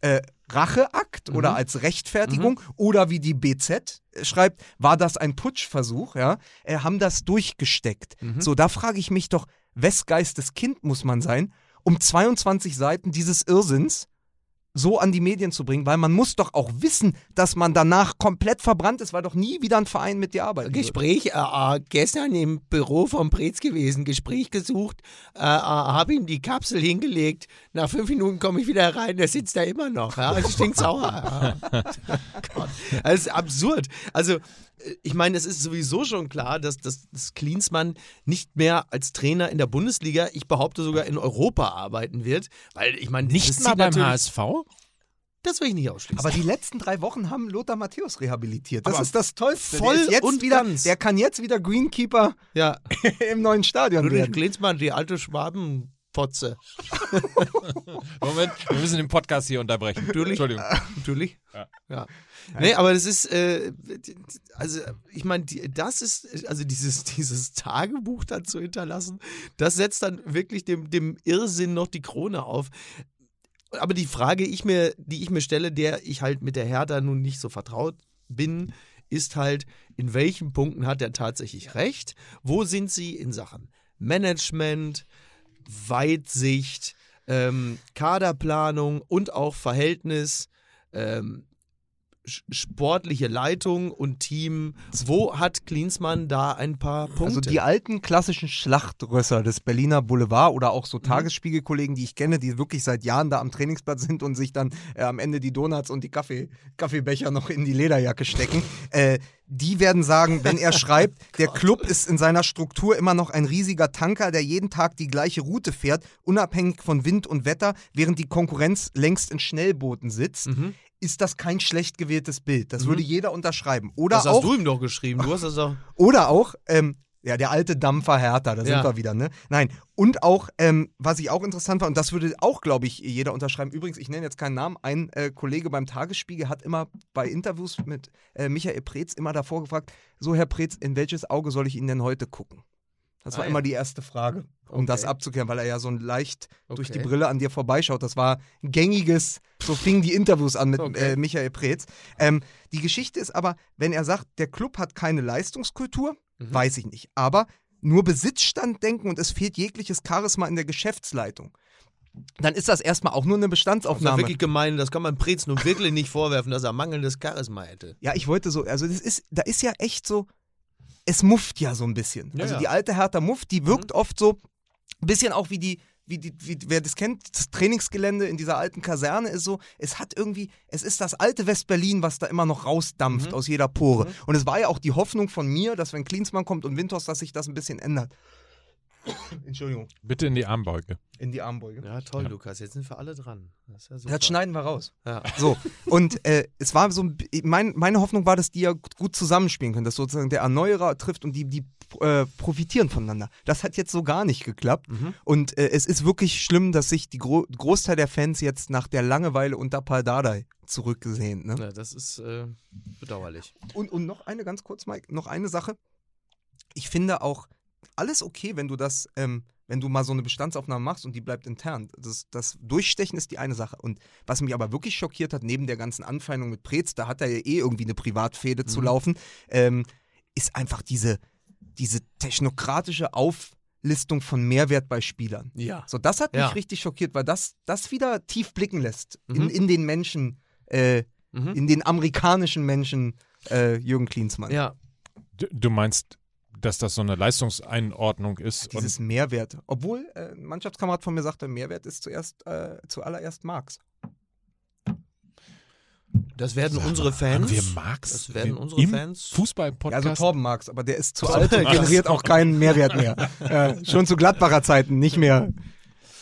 äh, Racheakt oder Mhm. als Rechtfertigung oder wie die BZ schreibt, war das ein Putschversuch, ja, äh, haben das durchgesteckt. Mhm. So, da frage ich mich doch, wes Geistes Kind muss man sein, um 22 Seiten dieses Irrsinns so an die Medien zu bringen, weil man muss doch auch wissen, dass man danach komplett verbrannt ist, weil doch nie wieder ein Verein mit dir arbeitet. Gespräch, äh, äh, gestern im Büro vom Preetz gewesen, Gespräch gesucht, äh, äh, habe ihm die Kapsel hingelegt. Nach fünf Minuten komme ich wieder rein, der sitzt da immer noch. Ja, also stinkt sauer. [laughs] Ja. [laughs] Gott. Das ist absurd. Also, äh, ich meine, es ist sowieso schon klar, dass, dass, dass Klinsmann nicht mehr als Trainer in der Bundesliga, ich behaupte sogar in Europa arbeiten wird. Weil, ich meine, Nicht das mal beim HSV? Das will ich nicht ausschließen. Aber die letzten drei Wochen haben Lothar Matthäus rehabilitiert. Das Aber ist das Tollste. voll der jetzt und wieder, ganz. Der kann jetzt wieder Greenkeeper ja, [laughs] im neuen Stadion Ludwig werden. Klinsmann, die alte Schwabenpotze. [laughs] Moment, wir müssen den Podcast hier unterbrechen. Natürlich. Entschuldigung. Natürlich. Ja. Ja. Nee, aber das ist, äh, also ich meine, das ist, also dieses, dieses Tagebuch dann zu hinterlassen, das setzt dann wirklich dem, dem Irrsinn noch die Krone auf. Aber die Frage, ich mir, die ich mir stelle, der ich halt mit der Hertha nun nicht so vertraut bin, ist halt, in welchen Punkten hat er tatsächlich recht? Wo sind sie in Sachen Management, Weitsicht, ähm, Kaderplanung und auch Verhältnis. Ähm, sportliche Leitung und Team, wo hat Klinsmann da ein paar Punkte? Also die alten klassischen Schlachtrösser des Berliner Boulevard oder auch Mhm. so Tagesspiegelkollegen, die ich kenne, die wirklich seit Jahren da am Trainingsplatz sind und sich dann äh, am Ende die Donuts und die Kaffee, Kaffeebecher noch in die Lederjacke stecken, [laughs] äh, die werden sagen, wenn er [laughs] schreibt, der Club ist in seiner Struktur immer noch ein riesiger Tanker, der jeden Tag die gleiche Route fährt, unabhängig von Wind und Wetter, während die Konkurrenz längst in Schnellbooten sitzt. Mhm. Ist das kein schlecht gewähltes Bild? Das würde jeder unterschreiben. Oder das auch hast du ihm doch geschrieben. Du hast das doch. [laughs] oder auch, ähm, ja, der alte Dampfer Hertha, da sind Ja. wir wieder, ne? Nein. Und auch, ähm, was ich auch interessant war, und das würde auch, glaube ich, jeder unterschreiben. Übrigens, ich nenne jetzt keinen Namen. Ein äh, Kollege beim Tagesspiegel hat immer bei Interviews mit äh, Michael Preetz immer davor gefragt: So, Herr Preetz, in welches Auge soll ich Ihnen denn heute gucken? Das war Ah, ja. immer die erste Frage, um Okay. das abzuklären, weil er ja so leicht durch die Okay. Brille an dir vorbeischaut. Das war ein gängiges, so fingen die Interviews an mit Okay. äh, Michael Preetz. Ähm, die Geschichte ist aber, wenn er sagt, der Club hat keine Leistungskultur, Mhm. weiß ich nicht. Aber nur Besitzstand denken und es fehlt jegliches Charisma in der Geschäftsleitung. Dann ist das erstmal auch nur eine Das ist Bestandsaufnahme. wirklich gemein. Das kann man Preetz nun wirklich nicht vorwerfen, dass er mangelndes Charisma hätte. Ja, ich wollte so, also das ist, da ist ja echt so, es mufft ja so ein bisschen. Ja, also ja. Mhm. die alte Hertha Muft, die wirkt oft so bisschen auch wie die, wie die, wie, wer das kennt, das Trainingsgelände in dieser alten Kaserne ist so, es hat irgendwie, es ist das alte West-Berlin, was da immer noch rausdampft Mhm. aus jeder Pore. Und es war ja auch die Hoffnung von mir, dass wenn Klinsmann kommt und Windhorst, dass sich das ein bisschen ändert. [coughs] Entschuldigung, Bitte in die Armbeuge. in die Armbeuge. Ja, toll, Lukas. Jetzt sind wir alle dran. Das, ist ja super. Das schneiden wir raus. Ja. So, und äh, es war so, ein mein, meine Hoffnung war, dass die ja gut zusammenspielen können, dass sozusagen der Erneuerer trifft und die, die äh, profitieren voneinander. Das hat jetzt so gar nicht geklappt. Mhm. Und äh, es ist wirklich schlimm, dass sich die Gro Großteil der Fans jetzt nach der Langeweile unter Paul Dardai zurückgesehnt. Ne? Ja, das ist äh, bedauerlich. Und, und noch eine ganz kurz, Mike, noch eine Sache. Ich finde auch alles okay, wenn du das, ähm, wenn du mal so eine Bestandsaufnahme machst und die bleibt intern. Das, das Durchstechen ist die eine Sache. Und was mich aber wirklich schockiert hat, neben der ganzen Anfeindung mit Preetz, da hat er ja eh irgendwie eine Privatfehde zu laufen, ähm, ist einfach diese, diese technokratische Auflistung von Mehrwert bei Spielern. Ja. So, das hat mich Ja. richtig schockiert, weil das, das wieder tief blicken lässt in, Mhm. in den Menschen, äh, Mhm. in den amerikanischen Menschen äh, Jürgen Klinsmann. Ja. Du, du meinst, dass das so eine Leistungseinordnung ist? Dieses Mehrwert. Obwohl äh, ein Mannschaftskamerad von mir sagte, Mehrwert ist zuerst, äh, zuallererst Marx. Das werden Sag unsere Fans. Haben wir Marx? Das werden im- unsere im Fans. Ja, Fußball-Podcast? also Torben Marx, aber der ist zu alt und generiert auch keinen Mehrwert mehr. [laughs] äh, schon zu Gladbacher Zeiten nicht mehr,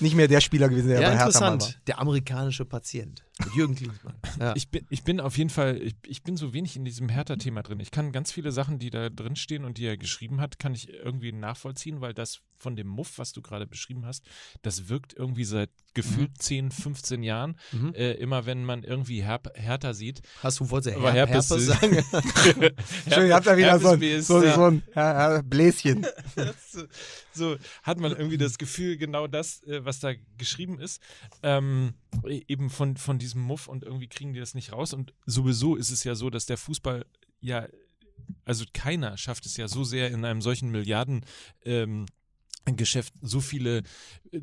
nicht mehr der Spieler gewesen, der Ja, bei Hertha mal war. interessant. Der amerikanische Patient. Mit Jürgen Klinsmann. [laughs] Ja. Ich bin, ich bin auf jeden Fall, ich, ich bin so wenig in diesem Hertha-Thema drin. Ich kann ganz viele Sachen, die da drin stehen und die er geschrieben hat, kann ich irgendwie nachvollziehen, weil das von dem Muff, was du gerade beschrieben hast, das wirkt irgendwie seit gefühlt 10, 15 Jahren. Mhm. Äh, immer wenn man irgendwie Herp Hertha sieht. Hast du wolltest Aber Her Herpes Herpes sagen? Schön, ihr habt da wieder so, ein- so, so ein ja, Bläschen. [laughs] so, so hat man irgendwie das Gefühl, genau das, äh, was da geschrieben ist, ähm, eben von, von diesem Muff und irgendwie kriegen die das nicht raus. Und sowieso ist es ja so, dass der Fußball ja, also keiner schafft es ja so sehr in einem solchen Milliarden. Ähm, Geschäft so viele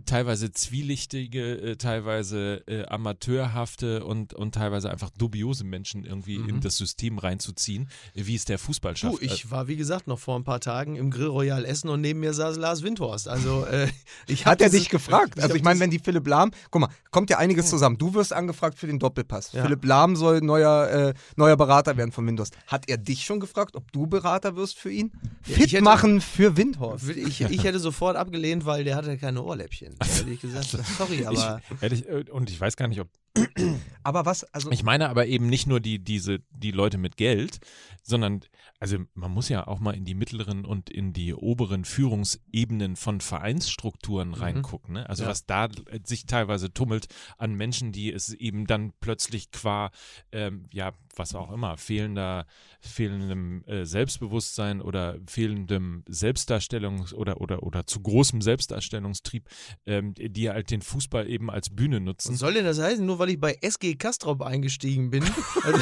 teilweise zwielichtige, äh, teilweise äh, amateurhafte und, und teilweise einfach dubiose Menschen irgendwie Mhm. in das System reinzuziehen, wie es der Fußball schafft. Du, ich war wie gesagt noch vor ein paar Tagen im Grill Royal Essen und neben mir saß Lars Windhorst. Also äh, [laughs] ich Hat er dich gefragt? [laughs] Also hab ich meine, wenn die Philipp Lahm, guck mal, kommt ja einiges zusammen. Du wirst angefragt für den Doppelpass. Ja. Philipp Lahm soll neuer, äh, neuer Berater werden von Windows. Hat er dich schon gefragt, ob du Berater wirst für ihn? Ja, Fit ich hätte- machen für Windhorst. Ich, ich hätte sofort abgelehnt, weil der hatte keine Ohrläppchen. Da [laughs] hätte ich gesagt, sorry, aber ich, ehrlich, äh, und ich weiß gar nicht, ob Aber was, also Ich meine aber eben nicht nur die, diese, die Leute mit Geld, sondern, also man muss ja auch mal in die mittleren und in die oberen Führungsebenen von Vereinsstrukturen reingucken. Ne? Also Ja. was da sich teilweise tummelt an Menschen, die es eben dann plötzlich qua, ähm, ja, was auch immer, fehlender, fehlendem äh, Selbstbewusstsein oder fehlendem Selbstdarstellungs- oder, oder, oder zu großem Selbstdarstellungstrieb, ähm, die halt den Fußball eben als Bühne nutzen. was soll denn das heißen? Nur weil ich bei SG Kastrop eingestiegen bin? [laughs] Also,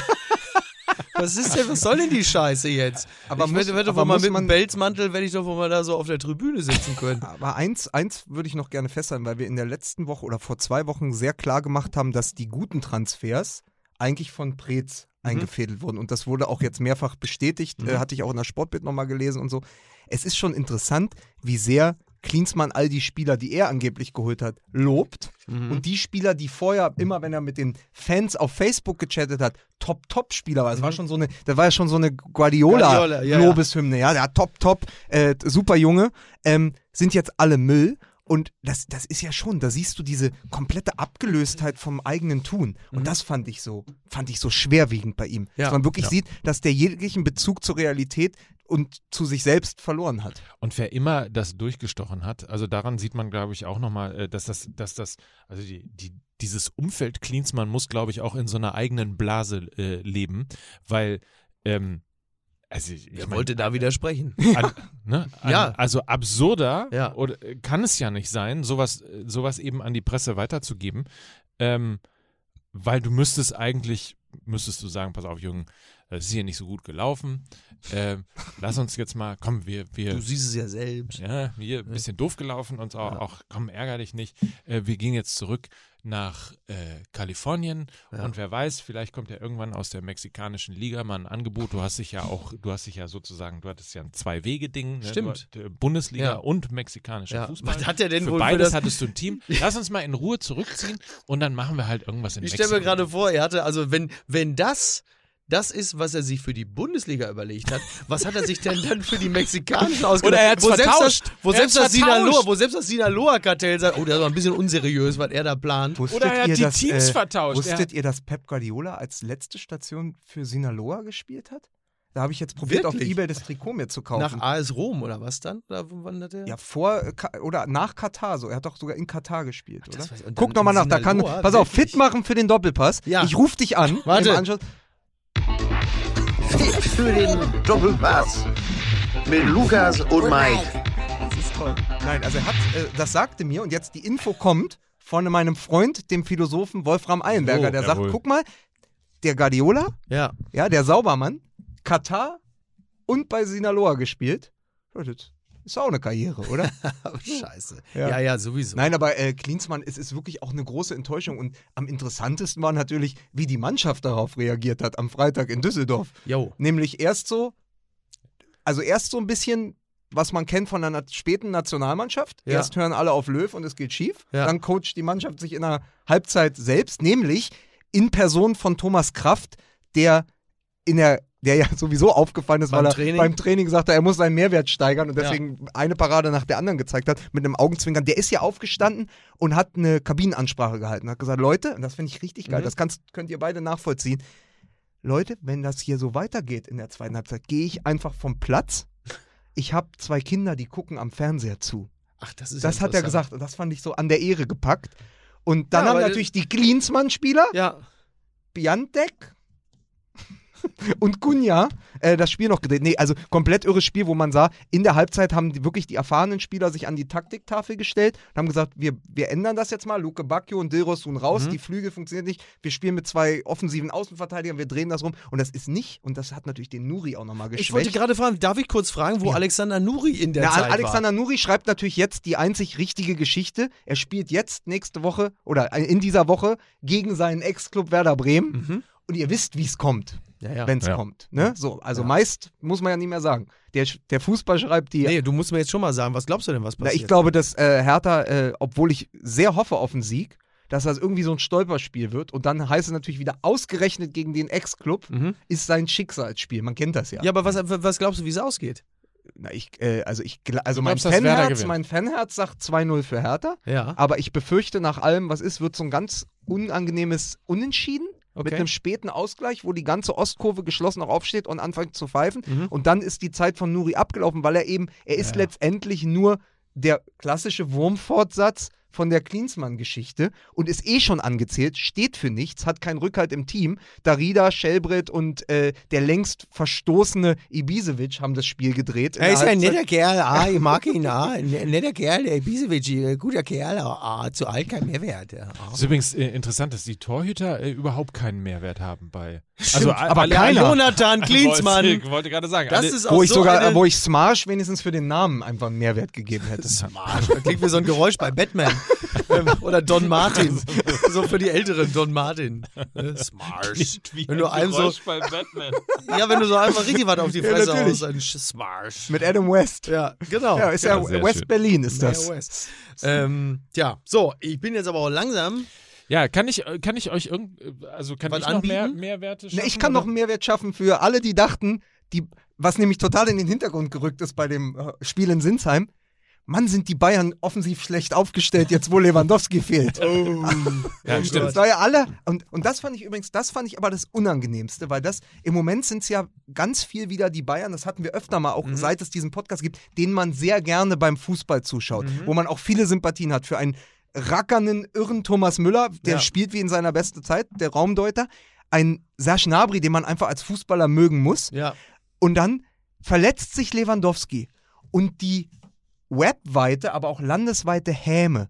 was ist denn, was soll denn die Scheiße jetzt? Aber ich muss- wette aber mal mit einem Belzmantel werde ich doch wohl mal da so auf der Tribüne sitzen können. [laughs] Aber eins, eins würde ich noch gerne festhalten, weil wir in der letzten Woche oder vor zwei Wochen sehr klar gemacht haben, dass die guten Transfers eigentlich von Preetz eingefädelt wurden. Und das wurde auch jetzt mehrfach bestätigt, äh, hatte ich auch in der Sportbild nochmal gelesen und so. Es ist schon interessant, wie sehr Klinsmann all die Spieler, die er angeblich geholt hat, lobt. Und die Spieler, die vorher immer, wenn er mit den Fans auf Facebook gechattet hat, Top-Top-Spieler war. Das war schon so eine, das war ja schon so eine Guardiola, ja, ja. Guardiola-Lobeshymne, ja, der Top, Top, äh, super Junge, ähm, sind jetzt alle Müll. Und das, das ist ja schon, da siehst du diese komplette Abgelöstheit vom eigenen Tun. Und das fand ich so, fand ich so schwerwiegend bei ihm. Ja, dass man wirklich ja. sieht, dass der jeglichen Bezug zur Realität und zu sich selbst verloren hat. Und wer immer das durchgestochen hat, also daran sieht man, glaube ich, auch nochmal, äh, dass das, dass das, also die, die, dieses Umfeld Klinsmann muss, glaube ich, auch in so einer eigenen Blase äh, leben, weil, ähm, also ich, ich mein, wollte da widersprechen? an, ne, an, [laughs] Ja. Also absurder Ja. oder äh, kann es ja nicht sein, sowas, äh, sowas eben an die Presse weiterzugeben, ähm, weil du müsstest eigentlich, müsstest du sagen, pass auf, Jürgen, das ist hier nicht so gut gelaufen. Ähm, lass uns jetzt mal, komm, wir, wir, Du siehst es ja selbst. ja, hier ein bisschen doof gelaufen und auch, auch komm, ärger dich nicht. Äh, wir gehen jetzt zurück nach äh, Kalifornien Ja. und wer weiß, vielleicht kommt ja irgendwann aus der mexikanischen Liga mal ein Angebot. Du hast dich ja auch, du hast dich ja sozusagen, du hattest ja ein Zwei-Wege-Ding. Ne? Stimmt. Du, äh, Bundesliga Ja. und mexikanischer Ja. Fußball. Was hat er denn für wohl für beides das- hattest du ein Team. [laughs] Lass uns mal in Ruhe zurückziehen und dann machen wir halt irgendwas in Ich Mexiko. stelle mir gerade vor, er hatte, also wenn, wenn das das ist, was er sich für die Bundesliga überlegt hat, was hat er sich denn dann für die Mexikanischen ausgedacht? Oder er hat's wo selbst das, vertauscht. wo Er selbst das Sinaloa, wo selbst das Sinaloa-Kartell sagt, oh, das ist aber ein bisschen unseriös, was er da plant. Wusstet Oder er hat ihr, die dass, Teams äh, vertauscht. Er Wusstet ihr, dass Pep Guardiola als letzte Station für Sinaloa gespielt hat? Da habe ich jetzt probiert, auf Wirklich? Ebay das Trikot mir zu kaufen. Nach AS Rom oder was dann? Oder wann hat er? ja, vor äh, oder nach Katar so. Er hat doch sogar in Katar gespielt, das oder? Guck nochmal nach, da kann. Pass auf, fit machen für den Doppelpass. Ja. Ich ruf dich an. Warte. im Anschluss. Für den Doppelpass. Mit Lukas und Mike. Das ist toll. Nein, also er hat, äh, das sagte mir und jetzt die Info kommt von meinem Freund, dem Philosophen Wolfram Eilenberger, Oh, der jawohl. sagt, guck mal, der Guardiola, Ja. ja, der Saubermann, Katar und bei Sinaloa gespielt. Das ist auch eine Karriere, oder? [laughs] Aber scheiße. Ja. Ja, ja, sowieso. Nein, aber äh, Klinsmann, es ist wirklich auch eine große Enttäuschung und am interessantesten war natürlich, wie die Mannschaft darauf reagiert hat am Freitag in Düsseldorf. Jo. Nämlich erst so, also erst so ein bisschen, was man kennt von einer späten Nationalmannschaft. Ja. Erst hören alle auf Löw und es geht schief. Ja. Dann coacht die Mannschaft sich in der Halbzeit selbst, nämlich in Person von Thomas Kraft, der in der der ja [laughs] sowieso aufgefallen ist, Beim weil er Training? beim Training gesagt hat, er muss seinen Mehrwert steigern und Ja. deswegen eine Parade nach der anderen gezeigt hat, mit einem Augenzwinkern. Der ist ja aufgestanden und hat eine Kabinenansprache gehalten. Hat gesagt, Leute, und das finde ich richtig geil, Mhm. das kannst, könnt ihr beide nachvollziehen. Leute, wenn das hier so weitergeht in der zweiten Halbzeit, gehe ich einfach vom Platz. Ich habe zwei Kinder, die gucken am Fernseher zu. Ach, das ist Das ja hat er gesagt und das fand ich so an der Ehre gepackt. Und dann Ja, haben natürlich die Klinsmann-Spieler, Ja. Biantek [laughs] und Kunja äh, das Spiel noch gedreht. Nee, also komplett irres Spiel, wo man sah, in der Halbzeit haben die, wirklich die erfahrenen Spieler sich an die Taktiktafel gestellt und haben gesagt, wir, wir ändern das jetzt mal. Luke Bacchio und Dilros tun raus, Mhm. die Flügel funktionieren nicht. Wir spielen mit zwei offensiven Außenverteidigern, wir drehen das rum. Und das ist nicht, und das hat natürlich den Nuri auch nochmal geschwächt. Ich wollte gerade fragen, darf ich kurz fragen, wo Ja. Alexander Nuri in der Na, Zeit Alexander Nuri schreibt natürlich jetzt die einzig richtige Geschichte. Er spielt jetzt nächste Woche oder in dieser Woche gegen seinen Ex-Club Werder Bremen. war? Mhm. Und ihr wisst, wie es kommt, Ja, ja. wenn es Ja. kommt. Ne? So, also Ja. meist muss man ja nicht mehr sagen. Der, der Fußball schreibt die. Nee, du musst mir jetzt schon mal sagen, was glaubst du denn, was Na, passiert? ich glaube, dass äh, Hertha, äh, obwohl ich sehr hoffe auf einen Sieg, dass das irgendwie so ein Stolperspiel wird. Und dann heißt es natürlich wieder, ausgerechnet gegen den Ex-Club Mhm. ist sein Schicksalsspiel. Man kennt das ja. Ja, aber was, was glaubst du, wie es ausgeht? Na, ich, äh, also ich, also mein glaubst, Fanherz, mein Fanherz sagt 2-0 für Hertha. Ja. Aber ich befürchte, nach allem, was ist, wird so ein ganz unangenehmes Unentschieden. Mit Okay. einem späten Ausgleich, wo die ganze Ostkurve geschlossen auch aufsteht und anfängt zu pfeifen. Mhm. Und dann ist die Zeit von Nuri abgelaufen, weil er eben, er ist Ja. letztendlich nur der klassische Wurmfortsatz von der Klinsmann-Geschichte und ist eh schon angezählt, steht für nichts, hat keinen Rückhalt im Team. Darida, Schellbrett und äh, der längst verstoßene Ibisevic haben das Spiel gedreht. Er ist ein netter Kerl, ah, ich [laughs] mag ihn, ah, ein netter Kerl, der Ibisevic, äh, guter Kerl, ah, zu alt kein Mehrwert. Ah. ist übrigens äh, interessant, dass die Torhüter äh, überhaupt keinen Mehrwert haben bei. Also, aber alle- keiner. Jonathan Klinsmann. Ich wollte gerade sagen, Das alle, ist wo auch ich so sogar, eine, wo ich Smarsh wenigstens für den Namen einfach einen Mehrwert gegeben hätte. Das klingt wie so ein Geräusch bei Batman. [laughs] Oder Don Martin. so für die Älteren, Don Martin. Äh, Smarsh. Wie Wenn du ein einen so, Geräusch bei Batman. ja, wenn du so einfach richtig was auf die Ja, Fresse natürlich. haust, ein Smarsh. Mit Adam West. Ja, genau. Ja, ist ja, Ja, West schön. Berlin ist das. Ja, West. Ähm, tja, so, ich bin jetzt aber auch langsam. Ja, kann ich, äh, kann ich euch irgend, äh, also kann Was ich noch mehr? Mehrwerte schaffen? ich kann noch oder? einen Mehrwert schaffen für alle, die dachten, die, was nämlich total in den Hintergrund gerückt ist bei dem äh, Spiel in Sinsheim. Mann, sind die Bayern offensiv schlecht aufgestellt, jetzt wo [laughs] Lewandowski fehlt. Oh. [laughs] Ja, stimmt. Das war ja alle. Und, und das fand ich übrigens, das fand ich aber das Unangenehmste, weil das im Moment sind es ja ganz viel wieder die Bayern, das hatten wir öfter mal, auch Mhm. seit es diesen Podcast gibt, denen man sehr gerne beim Fußball zuschaut, Mhm. wo man auch viele Sympathien hat für einen rackernden, irren Thomas Müller, der Ja. spielt wie in seiner besten Zeit, der Raumdeuter, ein Serge Gnabry, den man einfach als Fußballer mögen muss. Ja. Und dann verletzt sich Lewandowski und die webweite, aber auch landesweite Häme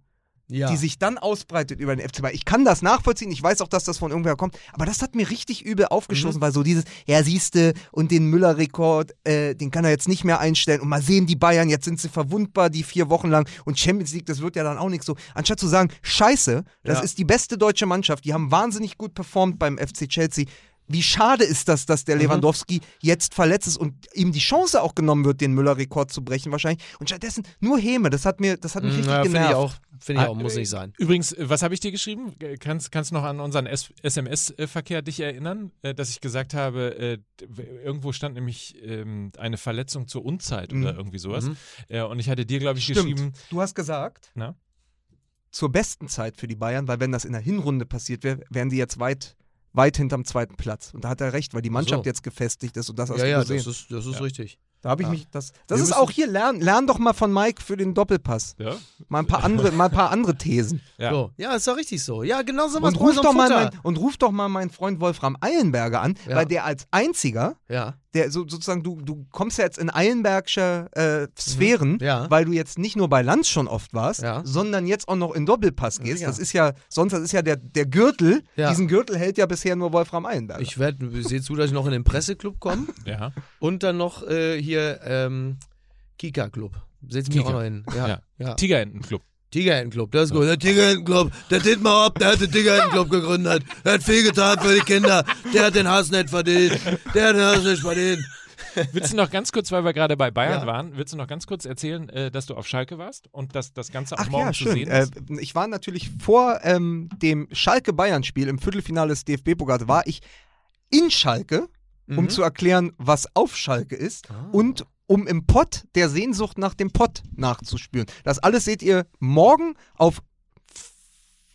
Ja. die sich dann ausbreitet über den FC Bayern. Ich kann das nachvollziehen, ich weiß auch, dass das von irgendwoher kommt, aber das hat mir richtig übel aufgestoßen, weil so dieses, ja siehste, und den Müller-Rekord, äh, den kann er jetzt nicht mehr einstellen und mal sehen die Bayern, jetzt sind sie verwundbar, die vier Wochen lang und Champions League, das wird ja dann auch nichts so. Anstatt zu sagen, scheiße, das Ja. ist die beste deutsche Mannschaft, die haben wahnsinnig gut performt beim FC Chelsea. Wie schade ist das, dass der Mhm. Lewandowski jetzt verletzt ist und ihm die Chance auch genommen wird, den Müller-Rekord zu brechen wahrscheinlich. Und stattdessen nur Häme, das hat mir, das hat mich richtig Mhm, ja, finde genervt. ich auch. Finde ich Ah, auch, muss nicht sein. Übrigens, äh, was habe ich dir geschrieben? Kannst, kannst du noch an unseren SMS-Verkehr dich erinnern, äh, dass ich gesagt habe, äh, irgendwo stand nämlich ähm, eine Verletzung zur Unzeit oder Mhm. irgendwie sowas. Mhm. Und ich hatte dir, glaube ich, Stimmt. geschrieben, Du hast gesagt, Na? zur besten Zeit für die Bayern, weil wenn das in der Hinrunde passiert wäre, wären die jetzt weit, weit hinterm zweiten Platz. Und da hat er recht, weil die Mannschaft so. jetzt gefestigt ist und das hast Ja, du ja, gesehen. das ist, das ist Ja. richtig. da habe ich ja. mich, das, das Wir ist auch hier, lern, lern doch mal von Mike für den Doppelpass. ja, Mal ein paar andere, mal ein paar andere Thesen. ja. So. Ja, ist doch richtig so. Ja, genau so was Und ruf, doch mal mein, und ruf doch mal meinen Freund Wolfram Eilenberger an, Ja. weil der als einziger, Ja. Der so, sozusagen, du, du kommst ja jetzt in Eilenbergsche äh, Sphären, Mhm. Ja. weil du jetzt nicht nur bei Lanz schon oft warst, Ja. sondern jetzt auch noch in Doppelpass gehst. Ja. Das ist ja, sonst das ist ja der, der Gürtel, Ja. diesen Gürtel hält ja bisher nur Wolfram Eilenberger. Ich werde, sehe zu, dass ich noch in den Presseclub komme [laughs] ja. und dann noch äh, hier ähm, Kika-Club. Setz mich Kika. auch noch hin. Ja. Ja. ja. Tigerentenclub. Tigerentenclub, das ist gut. Der Tigerentenclub, der Dietmar Hopp, der hat den Tigerentenclub [laughs] gegründet. Der hat viel getan für die Kinder. Der hat den Hass nicht verdient. Der hat den Hass nicht verdient. Willst du noch ganz kurz, weil wir gerade bei Bayern Ja. waren, willst du noch ganz kurz erzählen, äh, dass du auf Schalke warst und dass das Ganze auch Ach morgen ja, zu schön. sehen Äh, ist? ich war natürlich vor ähm, dem Schalke-Bayern-Spiel im Viertelfinale des DFB-Pokals, war ich in Schalke, um Mhm. zu erklären, was auf Schalke ist Ah. und um im Pott der Sehnsucht nach dem Pott nachzuspüren. Das alles seht ihr morgen auf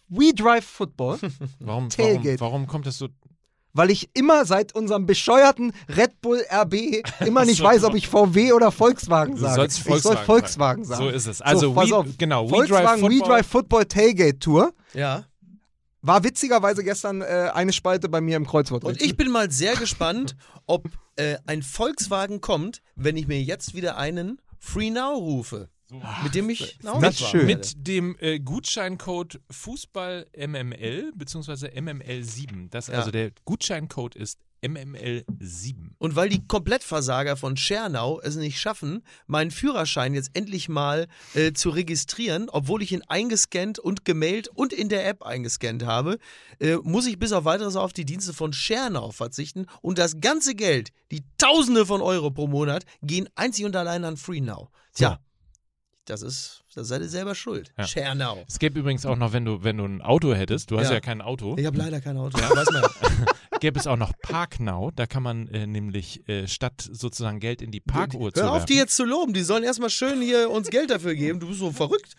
We Drive Football, Warum, [laughs] warum, Tailgate. warum kommt das so? weil ich immer seit unserem bescheuerten Red Bull RB immer nicht so. weiß, ob ich VW oder Volkswagen Du sage. sollst ich soll Volkswagen sagen. sagen. So ist es. Also, pass We- auf. genau, We Volkswagen Drive We Football. Drive Football Tailgate Tour. Ja. War witzigerweise gestern äh, eine Spalte bei mir im Kreuzwort. Und ich bin mal sehr gespannt, ob äh, ein Volkswagen kommt, wenn ich mir jetzt wieder einen Free Now rufe. Mit dem ich das schön. Mit dem äh, Gutscheincode Fußball MML bzw. MML7. Das, Ja. Also der Gutscheincode ist MML7. Und weil die Komplettversager von Schernau es nicht schaffen, meinen Führerschein jetzt endlich mal äh, zu registrieren, obwohl ich ihn eingescannt und gemailt und in der App eingescannt habe, äh, muss ich bis auf weiteres auf die Dienste von Schernau verzichten und das ganze Geld, die Tausende von Euro pro Monat, gehen einzig und allein an FreeNow. Tja, das ist, da seid ihr selber schuld. Ja. Schernau. Es gäbe übrigens auch noch, wenn du, wenn du ein Auto hättest, du hast Ja. ja, kein Auto, Ich habe leider kein Auto. [laughs] Weiß man ja. [laughs] gäbe es auch noch Parknow. Da kann man äh, nämlich äh, statt sozusagen Geld in die Parkuhr zu Hör auf, werfen. die jetzt zu loben. Die sollen erstmal schön hier uns Geld dafür geben. Du bist so verrückt.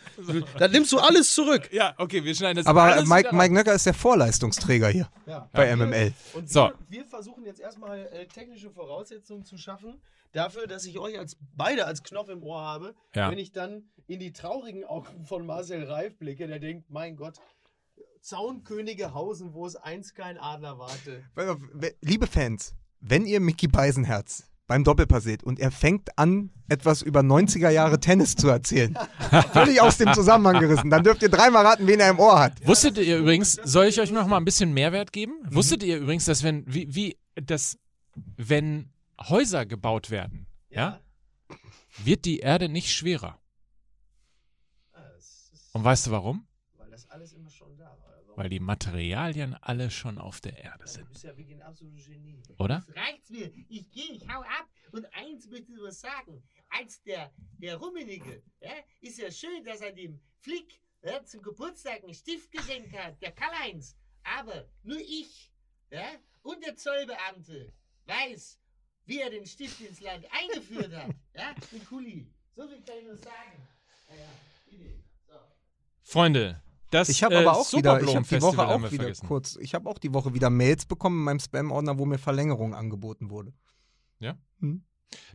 Dann nimmst du alles zurück. ja, okay, wir schneiden das Aber alles Mike, Mike Nöcker ist der Vorleistungsträger hier bei MML. Und So. wir, wir versuchen jetzt erstmal äh, technische Voraussetzungen zu schaffen, dafür, dass ich euch als beide als Knopf im Ohr habe, Ja. wenn ich dann in die traurigen Augen von Marcel Reif blicke, der denkt, mein Gott, Zaunkönige Hausen, wo es einst kein Adler warte. Liebe Fans, wenn ihr Mickey Beisenherz beim Doppelpass seht und er fängt an, etwas über 90er Jahre Tennis zu erzählen, [laughs] völlig aus dem Zusammenhang gerissen, dann dürft ihr dreimal raten, wen er im Ohr hat. Wusstet ihr übrigens, soll ich euch noch mal ein bisschen Mehrwert geben? Mhm. Wusstet ihr übrigens, dass wenn, wie, wie, dass, wenn Häuser gebaut werden, ja, wird die Erde nicht schwerer. Und weißt du warum? das alles immer schon da war. Warum? Weil die Materialien alle schon auf der Erde Du sind. bist ja wirklich ein absolutes Genie. Oder? Jetzt reicht's mir. Ich gehe, ich hau ab. Und eins möchte ich nur sagen. Als der, der Rummenigge, ja, ist ja schön, dass er dem Flick ja, zum Geburtstag einen Stift geschenkt hat, der Karl-Heinz. Aber nur ich ja, und der Zollbeamte weiß, wie er den Stift ins Land eingeführt hat. Ja, den Kuli. So viel kann ich nur sagen. Ja, ja, bitte. Freunde, das Ich habe äh, aber auch wieder, ich habe die Woche auch wieder vergessen. kurz, ich habe auch die Woche wieder Mails bekommen in meinem Spam-Ordner, wo mir Verlängerung angeboten wurde.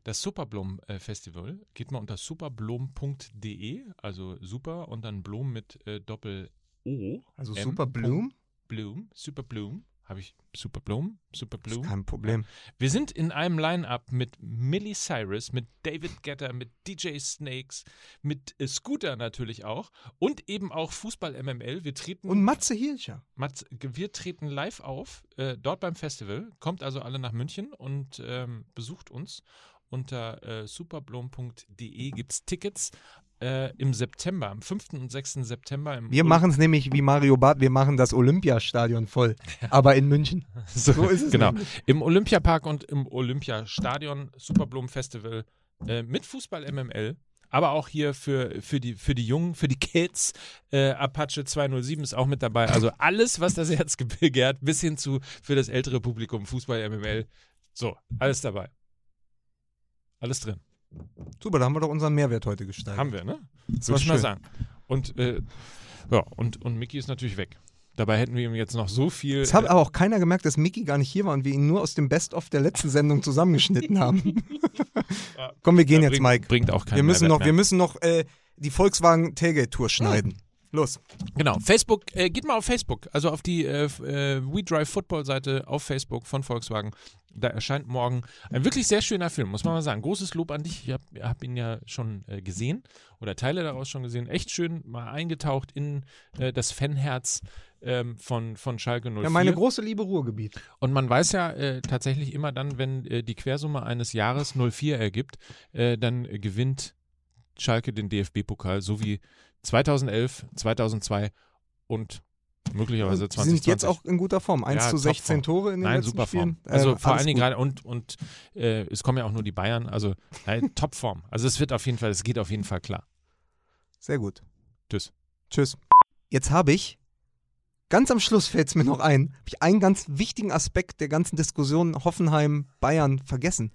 Das Superblom-Festival geht mal unter superblom.de, also super und dann Blom mit äh, Doppel-O. Also M. Super Bloom, Bloom, Superbloom. Habe ich Superblom? Superbloom? kein Problem. Wir sind in einem Line-Up mit Millie Cyrus, mit David Getter, mit DJ Snakes, mit äh, Scooter natürlich auch und eben auch Fußball MML. Wir treten, Und Matze Hilscher. Mats, wir treten live auf, äh, dort beim Festival. Kommt also alle nach München und ähm, besucht uns. Unter äh, superblom.de gibt es Tickets äh, im September, am 5. und 6. September. Im Wir machen es nämlich wie Mario Barth, wir machen das Olympiastadion voll, aber in München. [laughs] So, So ist es Genau. nämlich. Im Olympiapark und im Olympiastadion Superblom Festival äh, mit Fußball MML. Aber auch hier für, für, die, für die Jungen, für die Kids. Äh, Apache 207 ist auch mit dabei. Also [laughs] alles, was das Herz begehrt, bis hin zu für das ältere Publikum Fußball MML. So, alles dabei. Alles drin. Super, da haben wir doch unseren Mehrwert heute gesteigert. Haben wir, ne? Das war ich mal sagen. Und, äh, ja, und, und Mickey ist natürlich weg. Dabei hätten wir ihm jetzt noch so viel. Es hat äh, aber auch keiner gemerkt, dass Mickey gar nicht hier war und wir ihn nur aus dem Best-of der letzten Sendung zusammengeschnitten haben. Ja. [laughs] Komm, wir gehen ja, jetzt, bringt, Mike. Bringt auch keinen Wir müssen Mehrwert noch, mehr. wir müssen noch äh, die Volkswagen Tailgate-Tour schneiden. Los. Genau, Facebook, äh, geht mal auf Facebook, also auf die äh, äh, We Drive Football Seite auf Facebook von Volkswagen. Da erscheint morgen ein wirklich sehr schöner Film, muss man mal sagen. Großes Lob an dich. Ich habe hab ihn ja schon äh, gesehen oder Teile daraus schon gesehen. Echt schön mal eingetaucht in äh, das Fanherz ähm, von, von Schalke 04. Ja, meine große Liebe Ruhrgebiet. Und man weiß ja äh, tatsächlich immer dann, wenn äh, die Quersumme eines Jahres 04 ergibt, äh, dann gewinnt Schalke den DFB-Pokal, so wie 2011, 2002 und möglicherweise Sie 2020. sind jetzt auch in guter Form. 1 Ja, zu 16 Topform. Tore in den Nein, letzten super Spielen. Form. Also Äh, vor allen Dingen gerade und, und äh, es kommen ja auch nur die Bayern, also nein, [laughs] Topform. Also es wird auf jeden Fall, es geht auf jeden Fall klar. Sehr gut. Tschüss. Tschüss. Jetzt habe ich, ganz am Schluss fällt es mir noch ein, habe ich einen ganz wichtigen Aspekt der ganzen Diskussion Hoffenheim-Bayern vergessen.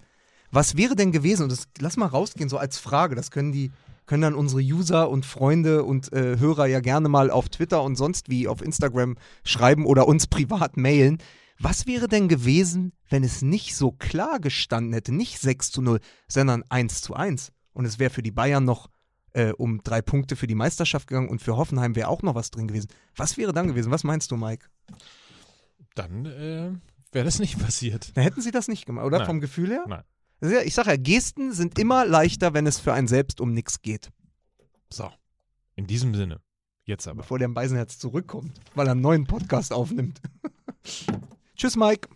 Was wäre denn gewesen, und das lass mal rausgehen, so als Frage, das können die, können dann unsere User und Freunde und äh, Hörer ja gerne mal auf Twitter und sonst wie auf Instagram schreiben oder uns privat mailen. Was wäre denn gewesen, wenn es nicht so klar gestanden hätte, nicht 6 zu 0, sondern 1 zu 1? Und es wäre für die Bayern noch äh, um drei Punkte für die Meisterschaft gegangen und für Hoffenheim wäre auch noch was drin gewesen. Was wäre dann gewesen? Was meinst du, Mike? Dann äh, wäre das nicht [laughs] passiert. Da hätten sie das nicht gemacht, oder? Nein. Vom Gefühl her? Nein. Ich sage ja, Gesten sind immer leichter, wenn es für einen selbst um nichts geht. So, in diesem Sinne. Jetzt aber. Bevor der Beisenherz zurückkommt, weil er einen neuen Podcast aufnimmt. [laughs] Tschüss, Mike.